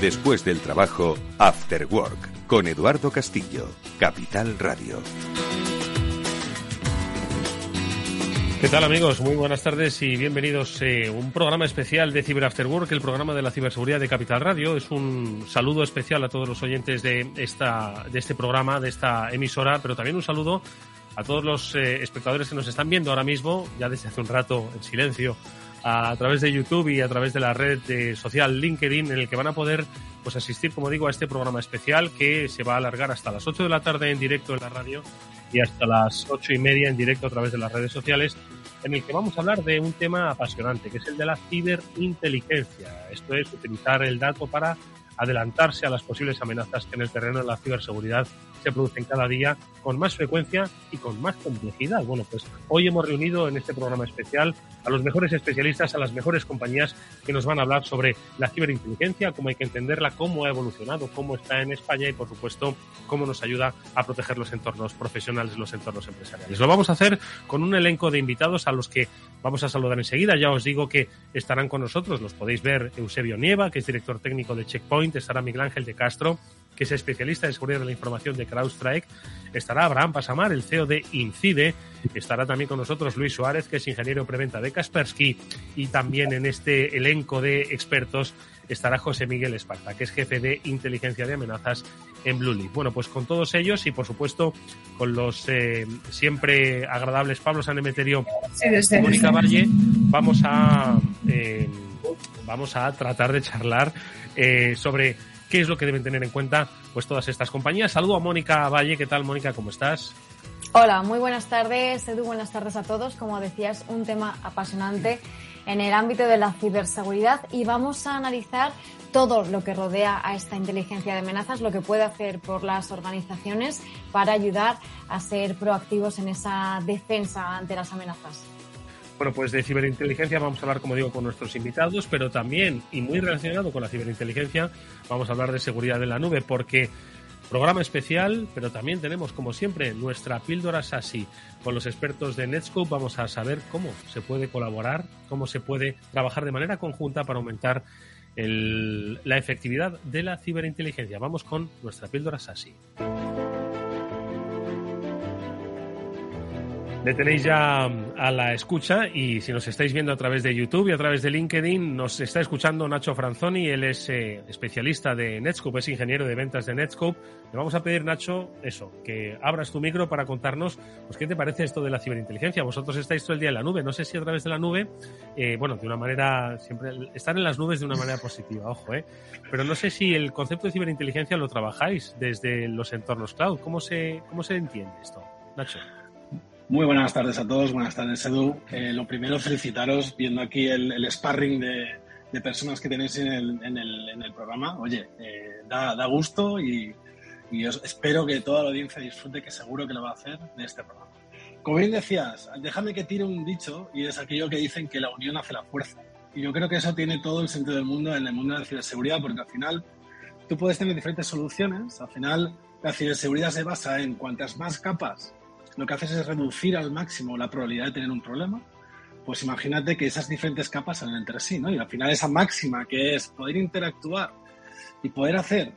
Después del trabajo, After Work, con Eduardo Castillo, Capital Radio. ¿Qué tal amigos? Muy buenas tardes y bienvenidos a eh, un programa especial de Cyber After Work, el programa de la ciberseguridad de Capital Radio. Es un saludo especial a todos los oyentes de, esta, de este programa, de esta emisora, pero también un saludo a todos los eh, espectadores que nos están viendo ahora mismo, ya desde hace un rato en silencio, a través de YouTube y a través de la red social LinkedIn, en el que van a poder pues asistir, como digo, a este programa especial que se va a alargar hasta las 8 de la tarde en directo en la radio y hasta las ocho y media en directo a través de las redes sociales, en el que vamos a hablar de un tema apasionante, que es el de la ciberinteligencia. Esto es utilizar el dato para adelantarse a las posibles amenazas que en el terreno de la ciberseguridad se producen cada día con más frecuencia y con más complejidad. Bueno, pues hoy hemos reunido en este programa especial a los mejores especialistas, a las mejores compañías que nos van a hablar sobre la ciberinteligencia, cómo hay que entenderla, cómo ha evolucionado, cómo está en España y, por supuesto, cómo nos ayuda a proteger los entornos profesionales, los entornos empresariales. Lo vamos a hacer con un elenco de invitados a los que vamos a saludar enseguida. Ya os digo que estarán con nosotros, los podéis ver Eusebio Nieva, que es director técnico de Checkpoint, estará Miguel Ángel de Castro, que es especialista en seguridad de la información de CrowdStrike. Estará Abraham Pasamar, el CEO de Incide. Estará también con nosotros Luis Suárez, que es ingeniero preventa de Kaspersky. Y también en este elenco de expertos estará José Miguel Esparta, que es jefe de inteligencia de amenazas en Blue Bueno, pues con todos ellos y por supuesto con los eh, siempre agradables Pablo Sanemeterio y Mónica Valle, vamos a, eh, vamos a tratar de charlar eh, sobre qué es lo que deben tener en cuenta pues todas estas compañías. Saludo a Mónica Valle, ¿qué tal Mónica? ¿Cómo estás? Hola, muy buenas tardes, Edu, buenas tardes a todos. Como decías, un tema apasionante en el ámbito de la ciberseguridad y vamos a analizar todo lo que rodea a esta inteligencia de amenazas, lo que puede hacer por las organizaciones para ayudar a ser proactivos en esa defensa ante las amenazas. Bueno, pues de ciberinteligencia vamos a hablar, como digo, con nuestros invitados, pero también, y muy relacionado con la ciberinteligencia, vamos a hablar de seguridad en la nube, porque programa especial, pero también tenemos, como siempre, nuestra píldora SASI. Con los expertos de Netscope vamos a saber cómo se puede colaborar, cómo se puede trabajar de manera conjunta para aumentar la efectividad de la ciberinteligencia. Vamos con nuestra píldora SASI. Le tenéis ya mm, a la escucha y si nos estáis viendo a través de YouTube y a través de LinkedIn, nos está escuchando Nacho Franzoni, él es eh, especialista de Netscope, es ingeniero de ventas de Netscope. Le vamos a pedir, Nacho, eso, que abras tu micro para contarnos pues, qué te parece esto de la ciberinteligencia. Vosotros estáis todo el día en la nube, no sé si a través de la nube, eh, bueno, de una manera, siempre, están en las nubes de una manera positiva, ojo, ¿eh? Pero no sé si el concepto de ciberinteligencia lo trabajáis desde los entornos cloud. ¿Cómo se, cómo se entiende esto, Nacho? Muy buenas tardes a todos, buenas tardes Edu. Eh, lo primero, felicitaros viendo aquí el, sparring de, personas que tenéis en el, programa. Oye, eh, da, gusto y, espero que toda la audiencia disfrute, que seguro que lo va a hacer, de este programa. Como bien decías, déjame que tire un dicho y es aquello que dicen que la unión hace la fuerza. Y yo creo que eso tiene todo el sentido del mundo en el mundo de la ciberseguridad, porque al final tú puedes tener diferentes soluciones. Al final, la ciberseguridad se basa en cuantas más capas lo que haces es reducir al máximo la probabilidad de tener un problema, pues imagínate que esas diferentes capas salen entre sí, ¿no? Y al final esa máxima que es poder interactuar y poder hacer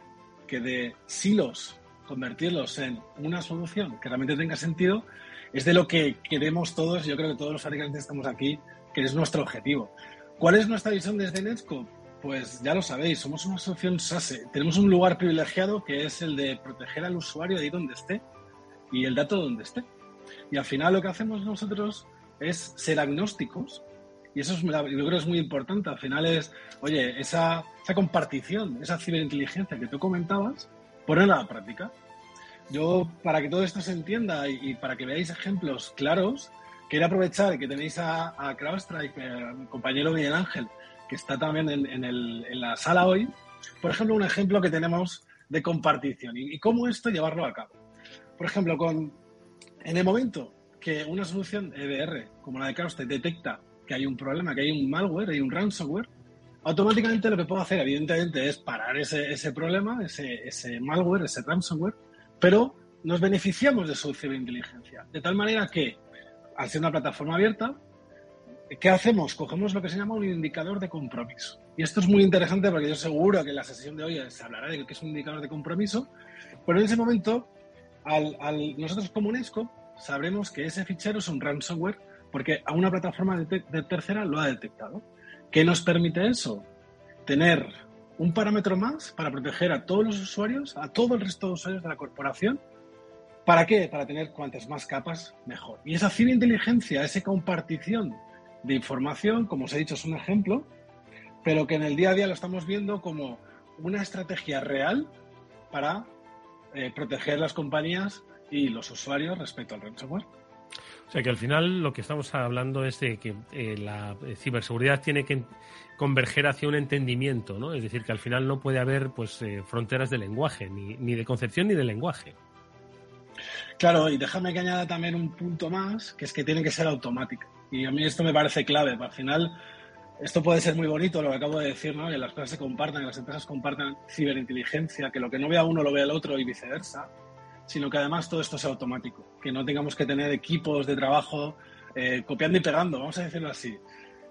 que de silos convertirlos en una solución que realmente tenga sentido, es de lo que queremos todos, yo creo que todos los fabricantes estamos aquí, que es nuestro objetivo. ¿Cuál es nuestra visión desde Netscope? Pues ya lo sabéis, somos una solución SASE. Tenemos un lugar privilegiado que es el de proteger al usuario ahí donde esté y el dato donde esté. Y al final lo que hacemos nosotros es ser agnósticos y eso es, yo creo es muy importante. Al final es, oye, esa, esa compartición, esa ciberinteligencia que tú comentabas, ponerla a la práctica. Yo, para que todo esto se entienda y, para que veáis ejemplos claros, quiero aprovechar que tenéis a, a CrowdStrike, eh, mi compañero Miguel Ángel, que está también en, la sala hoy. Por ejemplo, un ejemplo que tenemos de compartición y cómo esto llevarlo a cabo. Por ejemplo, con, en el momento que una solución EDR como la de CrowdStrike detecta que hay un problema, que hay un malware, hay un ransomware, automáticamente lo que puedo hacer, evidentemente, es parar ese, ese problema, ese, ese, malware, ese ransomware, pero nos beneficiamos de su ciberinteligencia. De tal manera que, al ser una plataforma abierta, ¿qué hacemos? Cogemos lo que se llama un indicador de compromiso. Y esto es muy interesante porque yo seguro que en la sesión de hoy se hablará de qué es un indicador de compromiso, pero en ese momento, al, al, nosotros como UNESCO sabremos que ese fichero es un ransomware porque a una plataforma de, tercera lo ha detectado. ¿Qué nos permite eso? Tener un parámetro más para proteger a todos los usuarios, a todo el resto de usuarios de la corporación. ¿Para qué? Para tener cuantas más capas, mejor. Y esa ciberinteligencia, esa compartición de información, como os he dicho, es un ejemplo, pero que en el día a día lo estamos viendo como una estrategia real para eh, proteger las compañías y los usuarios respecto al ransomware. O sea que al final lo que estamos hablando es de que eh, la ciberseguridad tiene que converger hacia un entendimiento, ¿no? Es decir, que al final no puede haber pues eh, fronteras de lenguaje, ni, ni, de concepción ni de lenguaje. Claro, y déjame que añada también un punto más, que es que tiene que ser automático. Y a mí esto me parece clave. Al final, esto puede ser muy bonito, lo que acabo de decir, ¿no? Que las cosas se compartan, que las empresas compartan ciberinteligencia, que lo que no vea uno lo vea el otro y viceversa sino que además todo esto sea automático, que no tengamos que tener equipos de trabajo eh, copiando y pegando, vamos a decirlo así.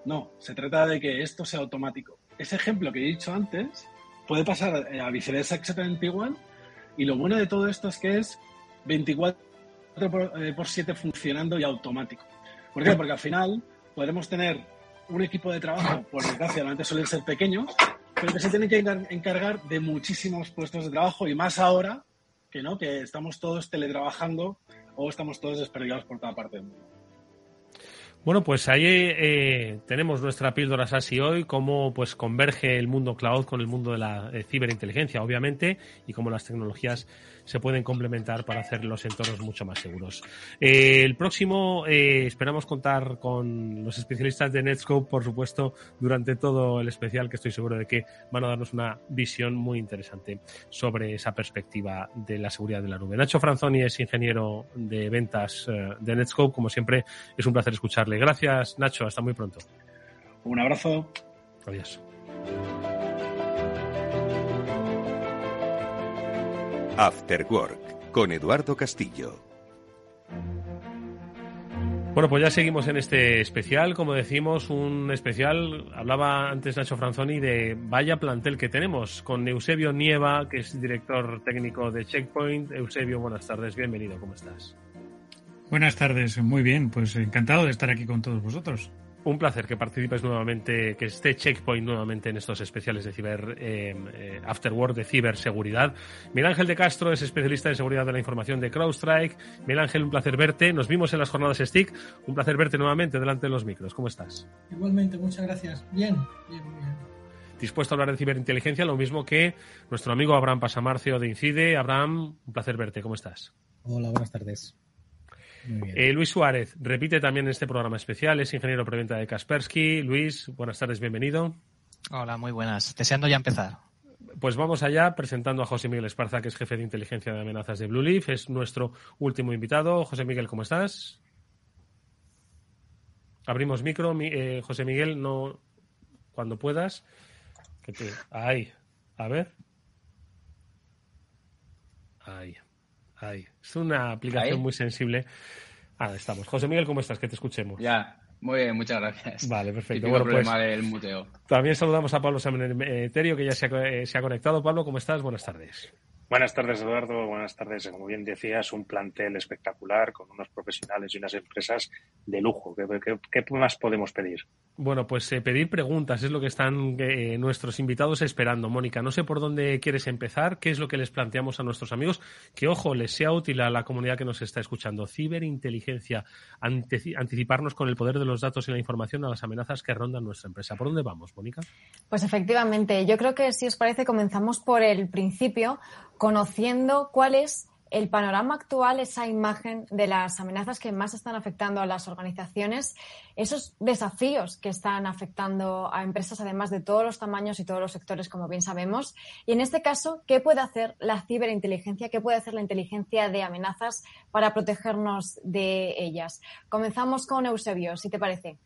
No, se trata de que esto sea automático. Ese ejemplo que he dicho antes puede pasar eh, a viceversa exactamente igual y lo bueno de todo esto es que es 24 por, 7 eh, funcionando y automático. ¿Por qué? Porque al final podremos tener un equipo de trabajo, por desgracia, normalmente suelen ser pequeños, pero que se tienen que encargar de muchísimos puestos de trabajo y más ahora que no, que estamos todos teletrabajando o estamos todos desperdigados por toda parte del mundo. Bueno, pues ahí eh, tenemos nuestra píldora SASI hoy, cómo pues converge el mundo cloud con el mundo de la eh, ciberinteligencia, obviamente, y cómo las tecnologías se pueden complementar para hacer los entornos mucho más seguros. Eh, el próximo, eh, esperamos contar con los especialistas de Netscope, por supuesto, durante todo el especial, que estoy seguro de que van a darnos una visión muy interesante sobre esa perspectiva de la seguridad de la nube. Nacho Franzoni es ingeniero de ventas eh, de Netscope. Como siempre, es un placer escucharle. Gracias, Nacho. Hasta muy pronto. Un abrazo. Adiós. After Work con Eduardo Castillo. Bueno, pues ya seguimos en este especial. Como decimos, un especial. Hablaba antes Nacho Franzoni de vaya plantel que tenemos con Eusebio Nieva, que es director técnico de Checkpoint. Eusebio, buenas tardes, bienvenido, ¿cómo estás? Buenas tardes, muy bien, pues encantado de estar aquí con todos vosotros. Un placer que participes nuevamente, que esté Checkpoint nuevamente en estos especiales de ciber eh, eh Afterword de ciberseguridad. Miguel Ángel de Castro es especialista en seguridad de la información de CrowdStrike. Miguel Ángel, un placer verte. Nos vimos en las jornadas STIC. Un placer verte nuevamente delante de los micros. ¿Cómo estás? Igualmente, muchas gracias. Bien, bien, bien. Dispuesto a hablar de ciberinteligencia, lo mismo que nuestro amigo Abraham Pasamarcio de Incide. Abraham, un placer verte. ¿Cómo estás? Hola, buenas tardes. Eh, Luis Suárez repite también en este programa especial, es ingeniero preventa de Kaspersky. Luis, buenas tardes, bienvenido. Hola, muy buenas. Deseando ya empezar. Pues vamos allá presentando a José Miguel Esparza, que es jefe de inteligencia de amenazas de Blue Leaf. Es nuestro último invitado. José Miguel, ¿cómo estás? Abrimos micro. Eh, José Miguel, no cuando puedas. Ahí. A ver. Ahí. Ahí. Es una aplicación muy sensible. Ah, estamos. José Miguel, ¿cómo estás? Que te escuchemos. Ya, muy bien, muchas gracias. Vale, perfecto. Bueno, pues, problema del muteo. También saludamos a Pablo Semeterio, que ya se ha, eh, se ha, conectado. Pablo, ¿cómo estás? Buenas tardes. Buenas tardes, Eduardo. Buenas tardes. Como bien decías, un plantel espectacular con unos profesionales y unas empresas de lujo. ¿Qué, más podemos pedir? Bueno, pues eh, pedir preguntas es lo que están eh, nuestros invitados esperando. Mónica, no sé por dónde quieres empezar, qué es lo que les planteamos a nuestros amigos, que ojo, les sea útil a la comunidad que nos está escuchando. Ciberinteligencia, anticiparnos con el poder de los datos y la información a las amenazas que rondan nuestra empresa. ¿Por dónde vamos, Mónica? Pues efectivamente, yo creo que si os parece comenzamos por el principio conociendo cuál es el panorama actual, esa imagen de las amenazas que más están afectando a las organizaciones, esos desafíos que están afectando a empresas, además de todos los tamaños y todos los sectores, como bien sabemos. Y en este caso, ¿qué puede hacer la ciberinteligencia? ¿Qué puede hacer la inteligencia de amenazas para protegernos de ellas? Comenzamos con Eusebio, si te parece.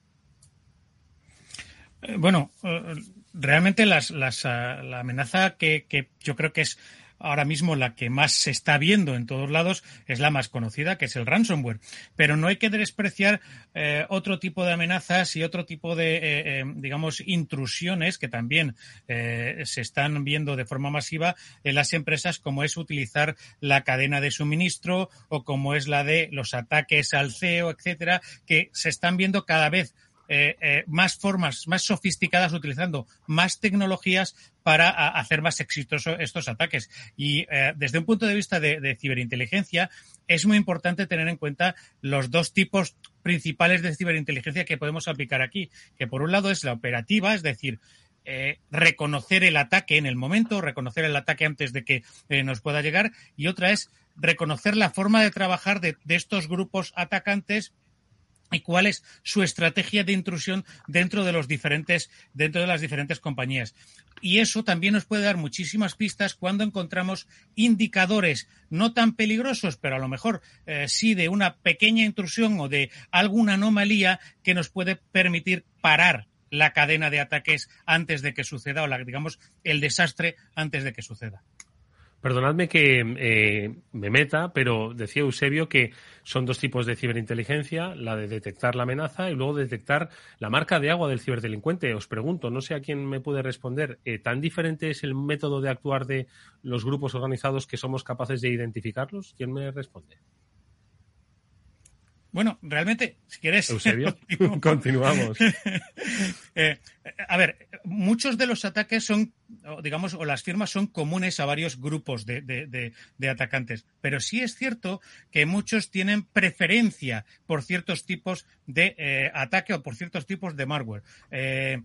Eh, bueno, eh, realmente las, ah, la amenaza que yo creo que es ahora mismo la que más se está viendo en todos lados es la más conocida, que es el ransomware. Pero no hay que despreciar eh, otro tipo de amenazas y otro tipo de, eh, eh, digamos, intrusiones que también se están viendo de forma masiva en las empresas, como es utilizar la cadena de suministro o como es la de los ataques al CEO, etcétera, que se están viendo cada vez más formas, más sofisticadas, utilizando más tecnologías para hacer más exitosos estos ataques. Y eh, desde un punto de vista de, ciberinteligencia, es muy importante tener en cuenta los dos tipos principales de ciberinteligencia que podemos aplicar aquí, que por un lado es la operativa, es decir, reconocer el ataque en el momento, reconocer el ataque antes de que nos pueda llegar, y otra es reconocer la forma de trabajar de estos grupos atacantes y cuál es su estrategia de intrusión dentro de los diferentes dentro de las diferentes compañías. Y eso también nos puede dar muchísimas pistas cuando encontramos indicadores no tan peligrosos, pero a lo mejor eh, sí de una pequeña intrusión o de alguna anomalía que nos puede permitir parar la cadena de ataques antes de que suceda o digamos el desastre antes de que suceda. Perdonadme que eh, me meta, pero decía Eusebio que son dos tipos de ciberinteligencia, la de detectar la amenaza y luego detectar la marca de agua del ciberdelincuente. Os pregunto, no sé a quién me puede responder, eh, ¿tan diferente es el método de actuar de los grupos organizados que somos capaces de identificarlos? ¿Quién me responde? Bueno, realmente, si quieres. Eusebio, continuamos. Eh, a ver, muchos de los ataques son, digamos, o las firmas son comunes a varios grupos de, atacantes, pero sí es cierto que muchos tienen preferencia por ciertos tipos de eh, ataque o por ciertos tipos de malware. Eh,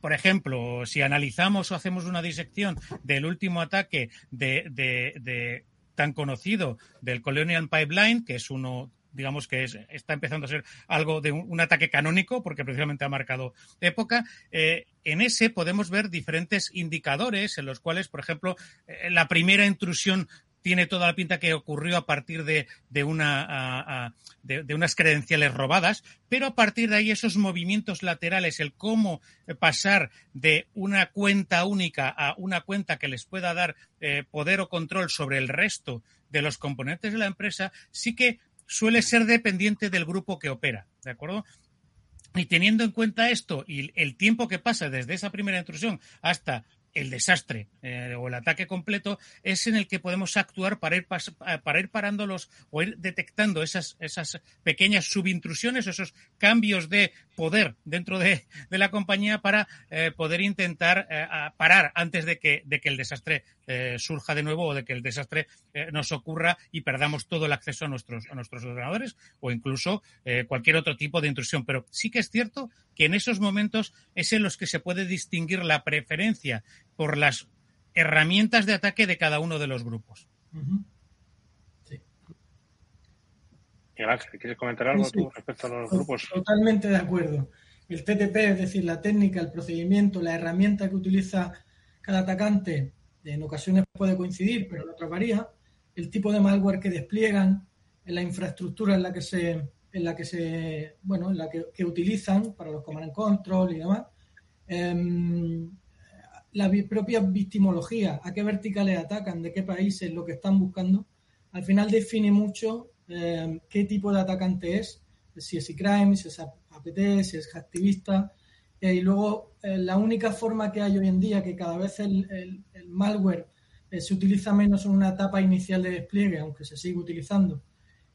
por ejemplo, si analizamos o hacemos una disección del último ataque de, tan conocido del Colonial Pipeline, que es uno digamos que está empezando a ser algo de un, ataque canónico, porque precisamente ha marcado época. Eh, en ese podemos ver diferentes indicadores en los cuales, por ejemplo, eh, la primera intrusión tiene toda la pinta que ocurrió a partir de, una, de, unas credenciales robadas, pero a partir de ahí esos movimientos laterales, el cómo pasar de una cuenta única a una cuenta que les pueda dar eh, poder o control sobre el resto de los componentes de la empresa, sí que suele ser dependiente del grupo que opera, ¿de acuerdo? Y teniendo en cuenta esto y el tiempo que pasa desde esa primera intrusión hasta el desastre eh, o el ataque completo es en el que podemos actuar para ir, para ir parándolos o ir detectando esas, esas pequeñas subintrusiones, esos cambios de poder dentro de, la compañía para eh, poder intentar eh, parar antes de que, de que el desastre surja de nuevo o de que el desastre nos ocurra y perdamos todo el acceso a nuestros, a nuestros ordenadores o incluso cualquier otro tipo de intrusión. Pero sí que es cierto que en esos momentos es en los que se puede distinguir la preferencia por las herramientas de ataque de cada uno de los grupos. sí. ¿quieres comentar algo respecto a los grupos? Totalmente de acuerdo. El TTP, es decir, la técnica, el procedimiento, la herramienta que utiliza cada atacante, en ocasiones puede coincidir, pero en otras varía. El tipo de malware que despliegan, en la infraestructura en la que se, en la que se, bueno, en la que, utilizan para los command and control y demás. Em, la propia victimología, a qué verticales atacan, de qué países, lo que están buscando, al final define mucho eh, qué tipo de atacante es, si es e-crime, si es APT, si es activista. Eh, y luego, eh, la única forma que hay hoy en día que cada vez el, malware se utiliza menos en una etapa inicial de despliegue, aunque se sigue utilizando,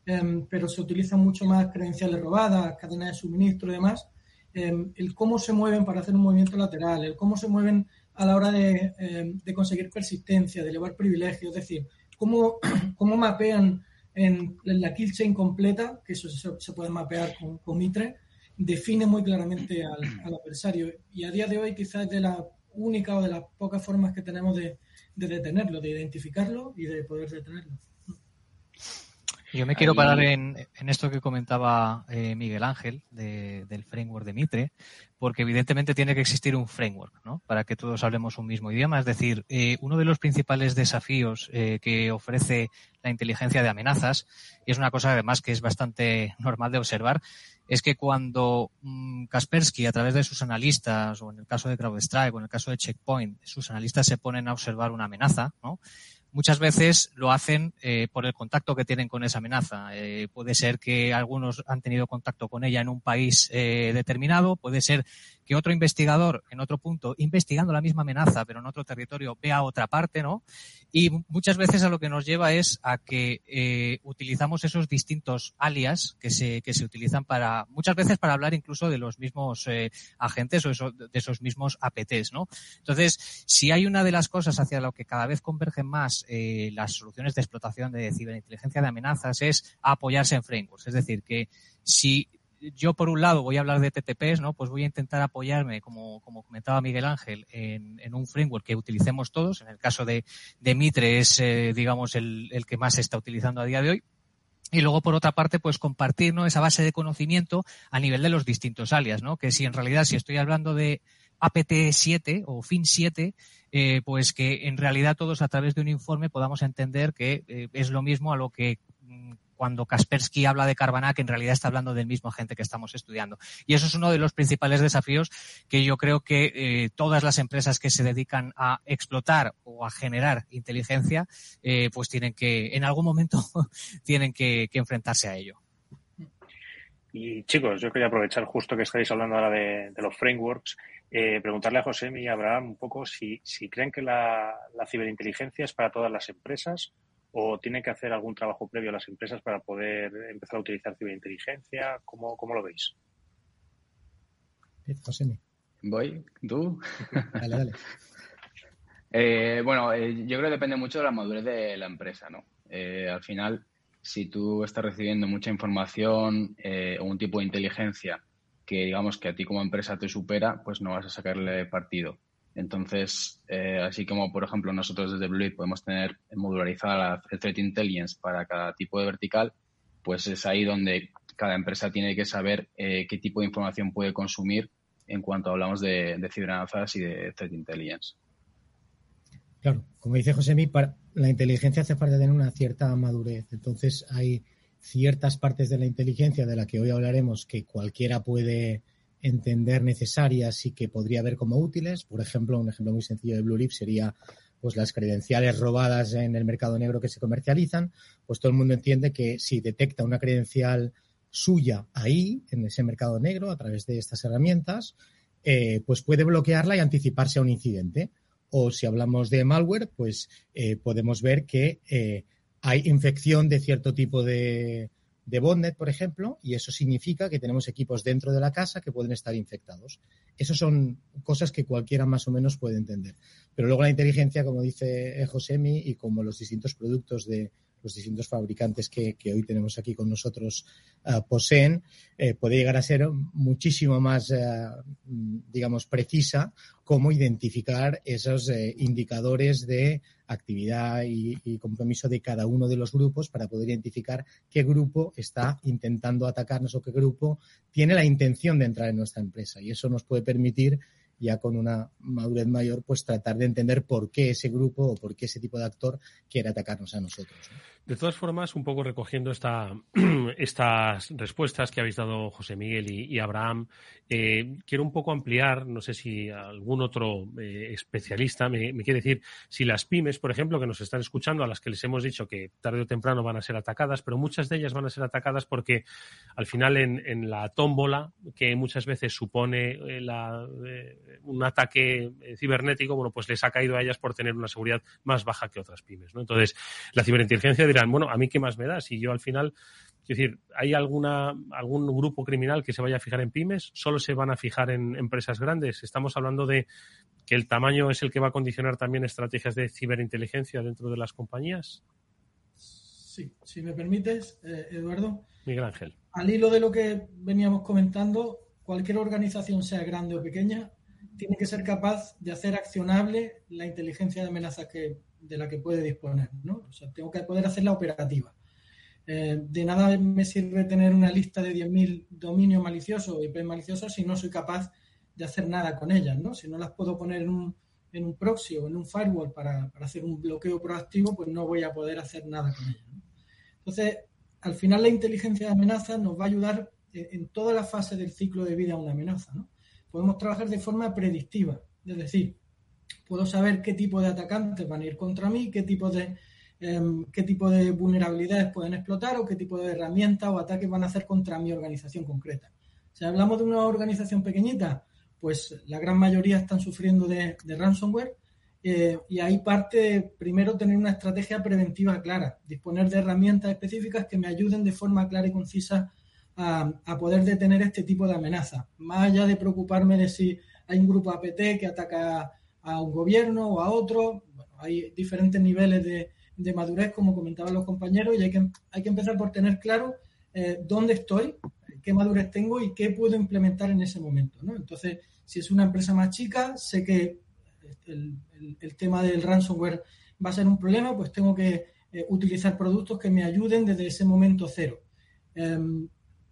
em, pero se utilizan mucho más credenciales robadas, cadenas de suministro y demás. Em, el cómo se mueven para hacer un movimiento lateral, el cómo se mueven a la hora de, em, conseguir persistencia, de elevar privilegios, es decir, cómo, cómo mapean en, la kill chain completa, que eso se, puede mapear con, con, Mitre, define muy claramente al, adversario. Y a día de hoy quizás es de la única o de las pocas formas que tenemos de detenerlo, de identificarlo y de poder detenerlo. Yo me quiero parar en, esto que comentaba eh, Miguel Ángel del framework de Mitre, porque evidentemente tiene que existir un framework ¿no? para que todos hablemos un mismo idioma. Es decir, eh, uno de los principales desafíos eh, que ofrece la inteligencia de amenazas, y es una cosa además que es bastante normal de observar, es que cuando mm, Kaspersky, a través de sus analistas, o en el caso de CrowdStrike, o en el caso de Checkpoint, sus analistas se ponen a observar una amenaza, ¿no? Muchas veces lo hacen eh, por el contacto que tienen con esa amenaza. Eh, puede ser que algunos han tenido contacto con ella en un país eh, determinado, puede ser que otro investigador en otro punto, investigando la misma amenaza, pero en otro territorio, vea otra parte, ¿no? Y muchas veces a lo que nos lleva es a que eh, utilizamos esos distintos alias que se, que se utilizan para, muchas veces para hablar incluso de los mismos eh, agentes o de esos mismos APTs, ¿no? Entonces, si hay una de las cosas hacia lo que cada vez convergen más eh, las soluciones de explotación de ciberinteligencia de amenazas es apoyarse en frameworks. Es decir, que si yo por un lado voy a hablar de TTPs, ¿no? Pues voy a intentar apoyarme, como, como comentaba Miguel Ángel, en, en, un framework que utilicemos todos. En el caso de, de Mitre es, eh, digamos, el, el, que más se está utilizando a día de hoy. Y luego, por otra parte, pues compartir ¿no? esa base de conocimiento a nivel de los distintos alias, ¿no? Que si en realidad, si estoy hablando de APT7 o FIN7, eh, pues que en realidad todos a través de un informe podamos entender que eh, es lo mismo a lo que mm, cuando Kaspersky habla de Carvana, que en realidad está hablando del mismo agente que estamos estudiando. Y eso es uno de los principales desafíos que yo creo que eh, todas las empresas que se dedican a explotar o a generar inteligencia, eh, pues tienen que, en algún momento, tienen que, enfrentarse a ello. Y chicos, yo quería aprovechar justo que estáis hablando ahora de, los frameworks, eh, preguntarle a José y a Abraham un poco si, creen que la ciberinteligencia es para todas las empresas o tiene que hacer algún trabajo previo a las empresas para poder empezar a utilizar ciberinteligencia? ¿Cómo, cómo lo veis? José. ¿Voy? ¿Tú? Dale, dale. eh, bueno, eh, yo creo que depende mucho de la madurez de la empresa, ¿no? Eh, al final, si tú estás recibiendo mucha información eh, o un tipo de inteligencia que digamos que a ti como empresa te supera, pues no vas a sacarle partido. Entonces, eh, así como, por ejemplo, nosotros desde Blue podemos tener modularizada el Threat Intelligence para cada tipo de vertical, pues es ahí donde cada empresa tiene que saber eh, qué tipo de información puede consumir en cuanto hablamos de, de y de Threat Intelligence. Claro, como dice José para la inteligencia hace falta tener una cierta madurez. Entonces, hay ciertas partes de la inteligencia de la que hoy hablaremos que cualquiera puede entender necesarias y que podría ver como útiles. Por ejemplo, un ejemplo muy sencillo de Blue Leaf sería pues las credenciales robadas en el mercado negro que se comercializan, pues todo el mundo entiende que si detecta una credencial suya ahí, en ese mercado negro, a través de estas herramientas, eh, pues puede bloquearla y anticiparse a un incidente. O si hablamos de malware, pues eh, podemos ver que eh, hay infección de cierto tipo de, de botnet, por ejemplo, y eso significa que tenemos equipos dentro de la casa que pueden estar infectados. Esas son cosas que cualquiera más o menos puede entender. Pero luego la inteligencia, como dice Josemi, y como los distintos productos de los distintos fabricantes que, hoy tenemos aquí con nosotros uh, poseen, eh, puede llegar a ser muchísimo más, uh, digamos, precisa cómo identificar esos indicadores de actividad y, compromiso de cada uno de los grupos para poder identificar qué grupo está intentando atacarnos o qué grupo tiene la intención de entrar en nuestra empresa. Y eso nos puede permitir ya con una madurez mayor, pues tratar de entender por qué ese grupo o por qué ese tipo de actor quiere atacarnos a nosotros. De todas formas, un poco recogiendo esta, estas respuestas que habéis dado José Miguel y, Abraham, eh, quiero un poco ampliar, no sé si algún otro eh, especialista me, quiere decir si las pymes, por ejemplo, que nos están escuchando, a las que les hemos dicho que tarde o temprano van a ser atacadas, pero muchas de ellas van a ser atacadas porque al final en, la tómbola, que muchas veces supone eh, un ataque cibernético, bueno, pues les ha caído a ellas por tener una seguridad más baja que otras pymes, ¿no? Entonces, la ciberinteligencia dirán, bueno, ¿a mí qué más me da? Si yo al final es decir, ¿hay alguna, algún grupo criminal que se vaya a fijar en pymes? ¿Solo se van a fijar en empresas grandes? Estamos hablando de que el tamaño es el que va a condicionar también estrategias de ciberinteligencia dentro de las compañías. Sí, si me permites, eh, Eduardo. Miguel Ángel. Al hilo de lo que veníamos comentando, cualquier organización, sea grande o pequeña, tiene que ser capaz de hacer accionable la inteligencia de amenazas que, de la que puede disponer. ¿no? O sea, tengo que poder hacerla operativa. Eh, de nada me sirve tener una lista de 10.000 dominios maliciosos o IP maliciosos si no soy capaz de hacer nada con ellas, ¿no? Si no las puedo poner en un, en un proxy o en un firewall para, para, hacer un bloqueo proactivo, pues no voy a poder hacer nada con ellas. Entonces, al final la inteligencia de amenaza nos va a ayudar en, toda la fase del ciclo de vida de una amenaza, ¿no? Podemos trabajar de forma predictiva, es decir, puedo saber qué tipo de atacantes van a ir contra mí, qué tipo de Em, qué tipo de vulnerabilidades pueden explotar o qué tipo de herramientas o ataques van a hacer contra mi organización concreta. Si hablamos de una organización pequeñita, pues la gran mayoría están sufriendo de, ransomware eh, y ahí parte primero tener una estrategia preventiva clara, disponer de herramientas específicas que me ayuden de forma clara y concisa a, a poder detener este tipo de amenazas, más allá de preocuparme de si hay un grupo APT que ataca a un gobierno o a otro, bueno, hay diferentes niveles de, de madurez, como comentaban los compañeros, y hay que, hay que empezar por tener claro eh, dónde estoy, qué madurez tengo y qué puedo implementar en ese momento. ¿no? Entonces, si es una empresa más chica, sé que el, el, tema del ransomware va a ser un problema, pues tengo que eh, utilizar productos que me ayuden desde ese momento cero. Um,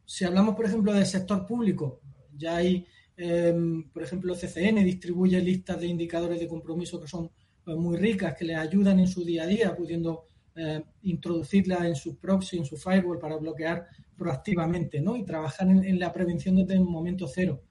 si hablamos, por ejemplo, del sector público, ya hay, um, por ejemplo, CCN distribuye listas de indicadores de compromiso que son pues, muy ricas que les ayudan en su día a día, pudiendo eh, introducirla en su proxy, en su firewall para bloquear proactivamente, ¿no? Y trabajar en, la prevención desde el momento cero.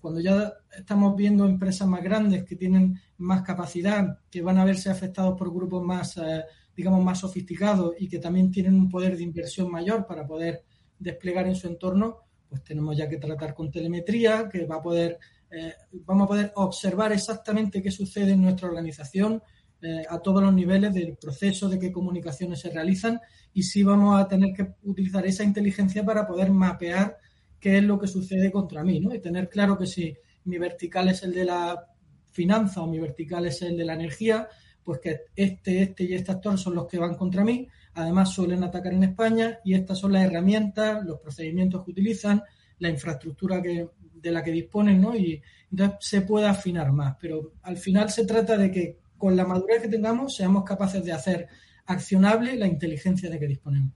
Cuando ya estamos viendo empresas más grandes que tienen más capacidad, que van a verse afectados por grupos más, eh, digamos, más sofisticados y que también tienen un poder de inversión mayor para poder desplegar en su entorno, pues tenemos ya que tratar con telemetría, que va a poder eh, vamos a poder observar exactamente qué sucede en nuestra organización eh, a todos los niveles del proceso de qué comunicaciones se realizan y sí vamos a tener que utilizar esa inteligencia para poder mapear qué es lo que sucede contra mí, ¿no? Y tener claro que si mi vertical es el de la finanza o mi vertical es el de la energía, pues que este, este y este actor son los que van contra mí. Además suelen atacar en España y estas son las herramientas, los procedimientos que utilizan, la infraestructura de la que disponen, ¿no? Y entonces se puede afinar más. Pero al final se trata de que con la madurez que tengamos seamos capaces de hacer accionable la inteligencia de que disponemos.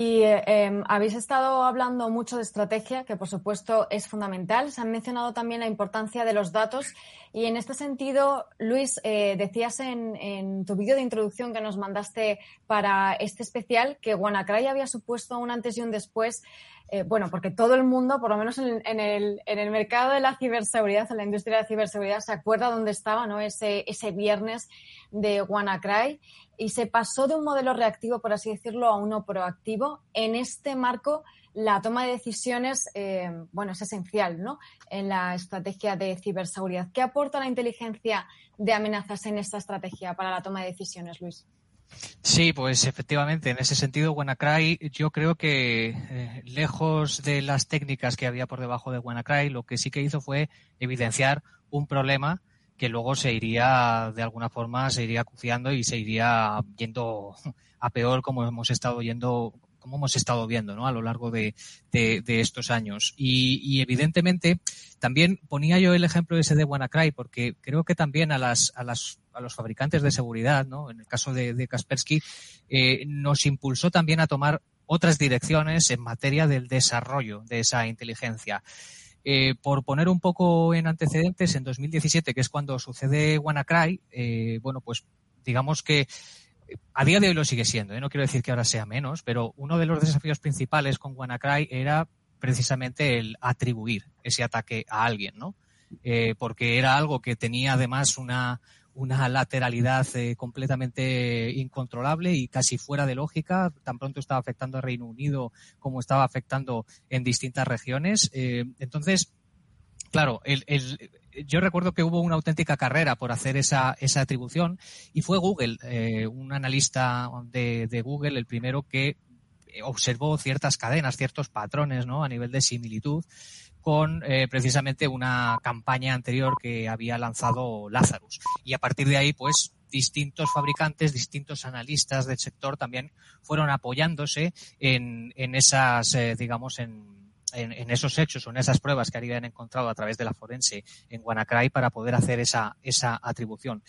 Y eh, em, habéis estado hablando mucho de estrategia, que por supuesto es fundamental. Se han mencionado también la importancia de los datos. Y en este sentido, Luis, eh, decías en, en, tu vídeo de introducción que nos mandaste para este especial que WannaCry había supuesto un antes y un después eh, bueno, porque todo el mundo, por lo menos en, el, en, el, mercado de la ciberseguridad, en la industria de la ciberseguridad, se acuerda dónde estaba ¿no? ese, ese viernes de WannaCry y se pasó de un modelo reactivo, por así decirlo, a uno proactivo. En este marco, la toma de decisiones, eh, bueno, es esencial, ¿no? En la estrategia de ciberseguridad. ¿Qué aporta la inteligencia de amenazas en esta estrategia para la toma de decisiones, Luis? Sí, pues efectivamente, en ese sentido, WannaCry, yo creo que eh, lejos de las técnicas que había por debajo de WannaCry, lo que sí que hizo fue evidenciar un problema que luego se iría, de alguna forma, se iría acuciando y se iría yendo a peor como hemos estado yendo como hemos estado viendo ¿no? a lo largo de, de, de estos años. Y, y, evidentemente también ponía yo el ejemplo ese de WannaCry porque creo que también a las, a las a los fabricantes de seguridad, ¿no? En el caso de, Kaspersky, eh, nos impulsó también a tomar otras direcciones en materia del desarrollo de esa inteligencia. Eh, por poner un poco en antecedentes, en 2017, que es cuando sucede WannaCry, eh, bueno, pues digamos que a día de hoy lo sigue siendo, ¿eh? no quiero decir que ahora sea menos, pero uno de los desafíos principales con WannaCry era precisamente el atribuir ese ataque a alguien, ¿no? Porque era algo que tenía además una, una lateralidad eh, completamente incontrolable y casi fuera de lógica. Tan pronto estaba afectando a Reino Unido como estaba afectando en distintas regiones. Eh, entonces, Claro, el, yo recuerdo que hubo una auténtica carrera por hacer esa, esa atribución y fue Google, eh, un analista de, de, Google, el primero que observó ciertas cadenas, ciertos patrones ¿no? a nivel de similitud con eh, precisamente una campaña anterior que había lanzado Lazarus. Y a partir de ahí, pues distintos fabricantes, distintos analistas del sector también fueron apoyándose en, en esas, eh, digamos, en, en, esos hechos o en esas pruebas que habían encontrado a través de la forense en WannaCry para poder hacer esa, esa atribución.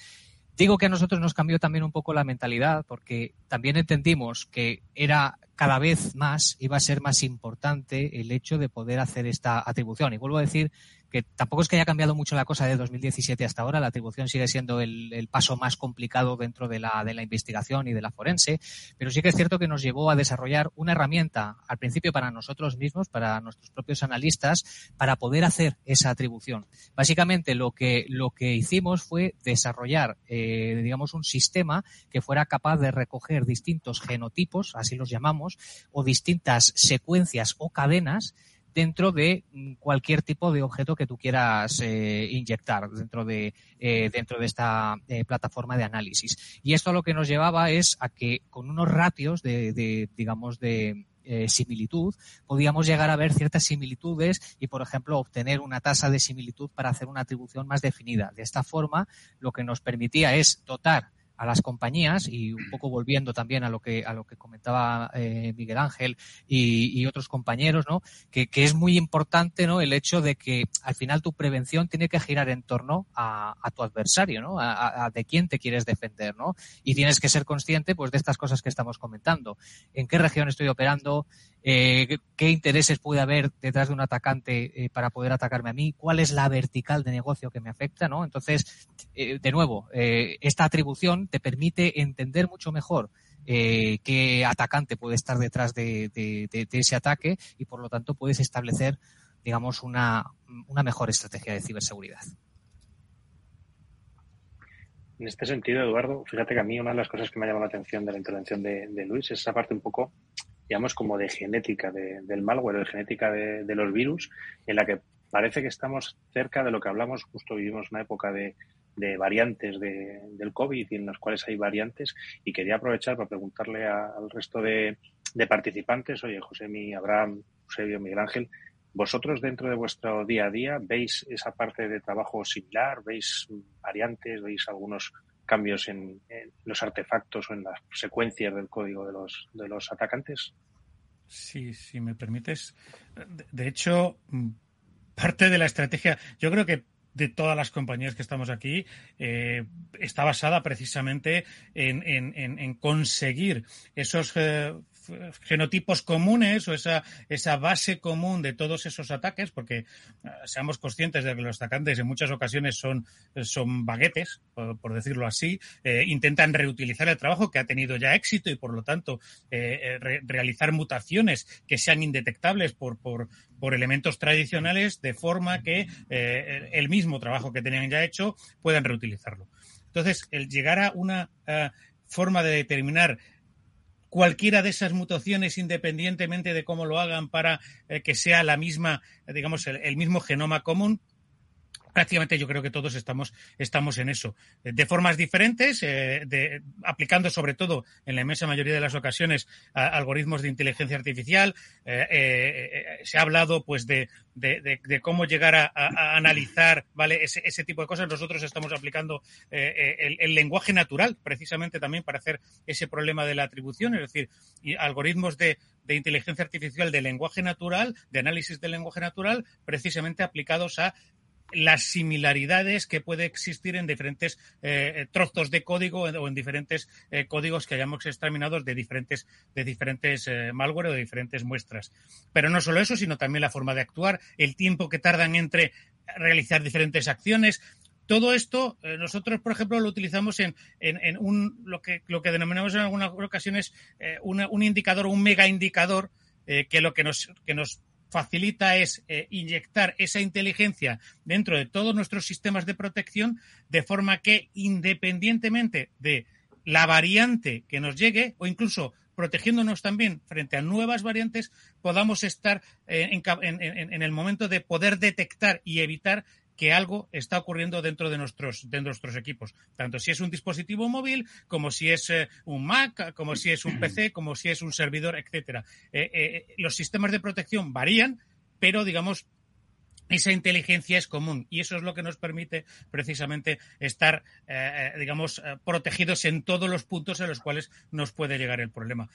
Digo que a nosotros nos cambió también un poco la mentalidad porque también entendimos que era cada vez más, iba a ser más importante el hecho de poder hacer esta atribución. Y vuelvo a decir que tampoco es que haya cambiado mucho la cosa de 2017 hasta ahora, la atribución sigue siendo el, paso más complicado dentro de la, de la investigación y de la forense, pero sí que es cierto que nos llevó a desarrollar una herramienta, al principio para nosotros mismos, para nuestros propios analistas, para poder hacer esa atribución. Básicamente lo que, lo que hicimos fue desarrollar, eh, digamos, un sistema que fuera capaz de recoger distintos genotipos, así los llamamos, o distintas secuencias o cadenas dentro de mm, cualquier tipo de objeto que tú quieras eh, inyectar dentro de, eh, dentro de esta eh, plataforma de análisis. Y esto lo que nos llevaba es a que con unos ratios de, digamos, de, similitud, podíamos llegar a ver ciertas similitudes y, por ejemplo, obtener una tasa de similitud para hacer una atribución más definida. De esta forma, lo que nos permitía es dotar a las compañías y un poco volviendo también a lo que a lo que comentaba eh, Miguel Ángel y, otros compañeros, ¿no? Que, que, es muy importante, ¿no? El hecho de que al final tu prevención tiene que girar en torno a, a tu adversario, ¿no? A, a, de quién te quieres defender, ¿no? Y tienes que ser consciente, pues, de estas cosas que estamos comentando. ¿En qué región estoy operando? Eh, ¿Qué intereses puede haber detrás de un atacante eh, para poder atacarme a mí? ¿Cuál es la vertical de negocio que me afecta, ¿no? Entonces, eh, de nuevo, esta atribución te permite entender mucho mejor qué atacante puede estar detrás de, ese ataque y por lo tanto puedes establecer, digamos, una, mejor estrategia de ciberseguridad. En este sentido, Eduardo, fíjate que a mí una de las cosas que me ha llamado la atención de la intervención de, Luis es esa parte un poco, digamos, como de genética del malware, de genética de, de, los virus, en la que parece que estamos cerca de lo que hablamos, justo vivimos una época de, de variantes de, del COVID y en las cuales hay variantes. Y quería aprovechar para preguntarle al resto de, participantes, oye, José, mi Abraham, Eusebio, Miguel Ángel, ¿vosotros dentro de vuestro día a día veis esa parte de trabajo similar? ¿Veis variantes? ¿Veis algunos cambios en, los artefactos o en las secuencias del código de los, de los atacantes? Sí, si me permites. De hecho, parte de la estrategia, yo creo que de todas las compañías que estamos aquí eh, está basada precisamente en, en, conseguir esos eh, genotipos comunes o esa, esa base común de todos esos ataques, porque eh, seamos conscientes de que los atacantes en muchas ocasiones son, son baguetes, por, decirlo así, eh, intentan reutilizar el trabajo que ha tenido ya éxito y por lo tanto eh, realizar mutaciones que sean indetectables por, por, por elementos tradicionales de forma que el mismo trabajo que tenían ya hecho puedan reutilizarlo. Entonces, el llegar a una forma de determinar cualquiera de esas mutaciones, independientemente de cómo lo hagan, para eh, que sea la misma, digamos, el, mismo genoma común, prácticamente yo creo que todos estamos, estamos en eso. De formas diferentes, eh, de, aplicando sobre todo en la inmensa mayoría de las ocasiones algoritmos de inteligencia artificial. Eh, eh, se ha hablado pues de, de, cómo llegar a, analizar ¿vale? Ese, ese, tipo de cosas. Nosotros estamos aplicando el, el, lenguaje natural precisamente también para hacer ese problema de la atribución, es decir, algoritmos de, de inteligencia artificial de lenguaje natural, de análisis del lenguaje natural, precisamente aplicados a las similaridades que puede existir en diferentes eh, trozos de código o en diferentes eh, códigos que hayamos examinado de diferentes, de diferentes eh, malware o de diferentes muestras. Pero no solo eso, sino también la forma de actuar, el tiempo que tardan entre realizar diferentes acciones. Todo esto nosotros, por ejemplo, lo utilizamos en, en, un, lo, que, lo que denominamos en algunas ocasiones un indicador, un mega indicador, que lo que nos, que nos facilita es eh, inyectar esa inteligencia dentro de todos nuestros sistemas de protección, de forma que independientemente de la variante que nos llegue, o incluso protegiéndonos también frente a nuevas variantes, podamos estar eh, en, el momento de poder detectar y evitar que algo está ocurriendo dentro de nuestros, de nuestros equipos, tanto si es un dispositivo móvil, como si es eh, un Mac, como si es un PC, como si es un servidor, etcétera. los sistemas de protección varían, pero digamos esa inteligencia es común y eso es lo que nos permite precisamente estar, eh, eh, digamos, eh, protegidos en todos los puntos en los cuales nos puede llegar el problema.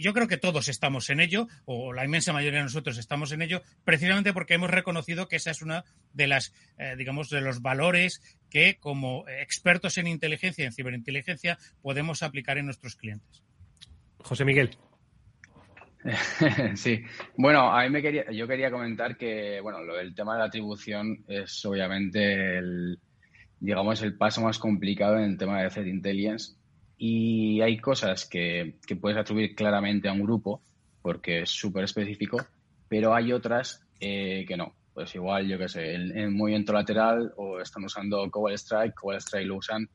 Yo creo que todos estamos en ello, o la inmensa mayoría de nosotros estamos en ello, precisamente porque hemos reconocido que esa es una de las, digamos, de los valores que como expertos en inteligencia, en ciberinteligencia, podemos aplicar en nuestros clientes. José Miguel. Sí, bueno, a mí me quería, yo quería comentar que, bueno, lo del tema de la atribución es obviamente el, digamos, el paso más complicado en el tema de Threat Intelligence y hay cosas que, que puedes atribuir claramente a un grupo porque es súper específico, pero hay otras eh, que no. Pues igual, yo qué sé, en, en movimiento lateral o están usando Cobalt Strike, Cobalt Strike lo usan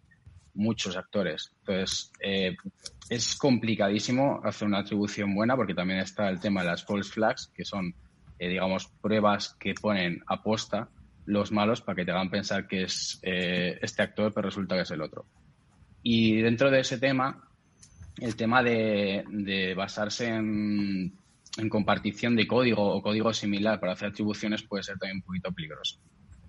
muchos actores. Entonces, eh, es complicadísimo hacer una atribución buena porque también está el tema de las false flags, que son, eh, digamos, pruebas que ponen a posta los malos para que te hagan pensar que es eh, este actor, pero resulta que es el otro. Y dentro de ese tema, el tema de, basarse en, compartición de código o código similar para hacer atribuciones puede ser también un poquito peligroso.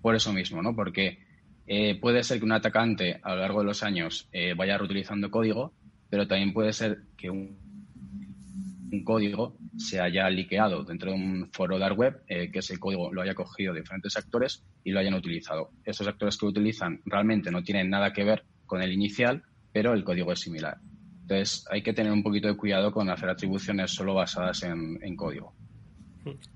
Por eso mismo, ¿no? Porque eh, puede ser que un atacante a lo largo de los años eh, vaya reutilizando código, pero también puede ser que un, código se haya liqueado dentro de un foro dark web, eh, que ese código lo haya cogido diferentes actores y lo hayan utilizado. Esos actores que lo utilizan realmente no tienen nada que ver con el inicial, pero el código es similar. Entonces hay que tener un poquito de cuidado con hacer atribuciones solo basadas en código.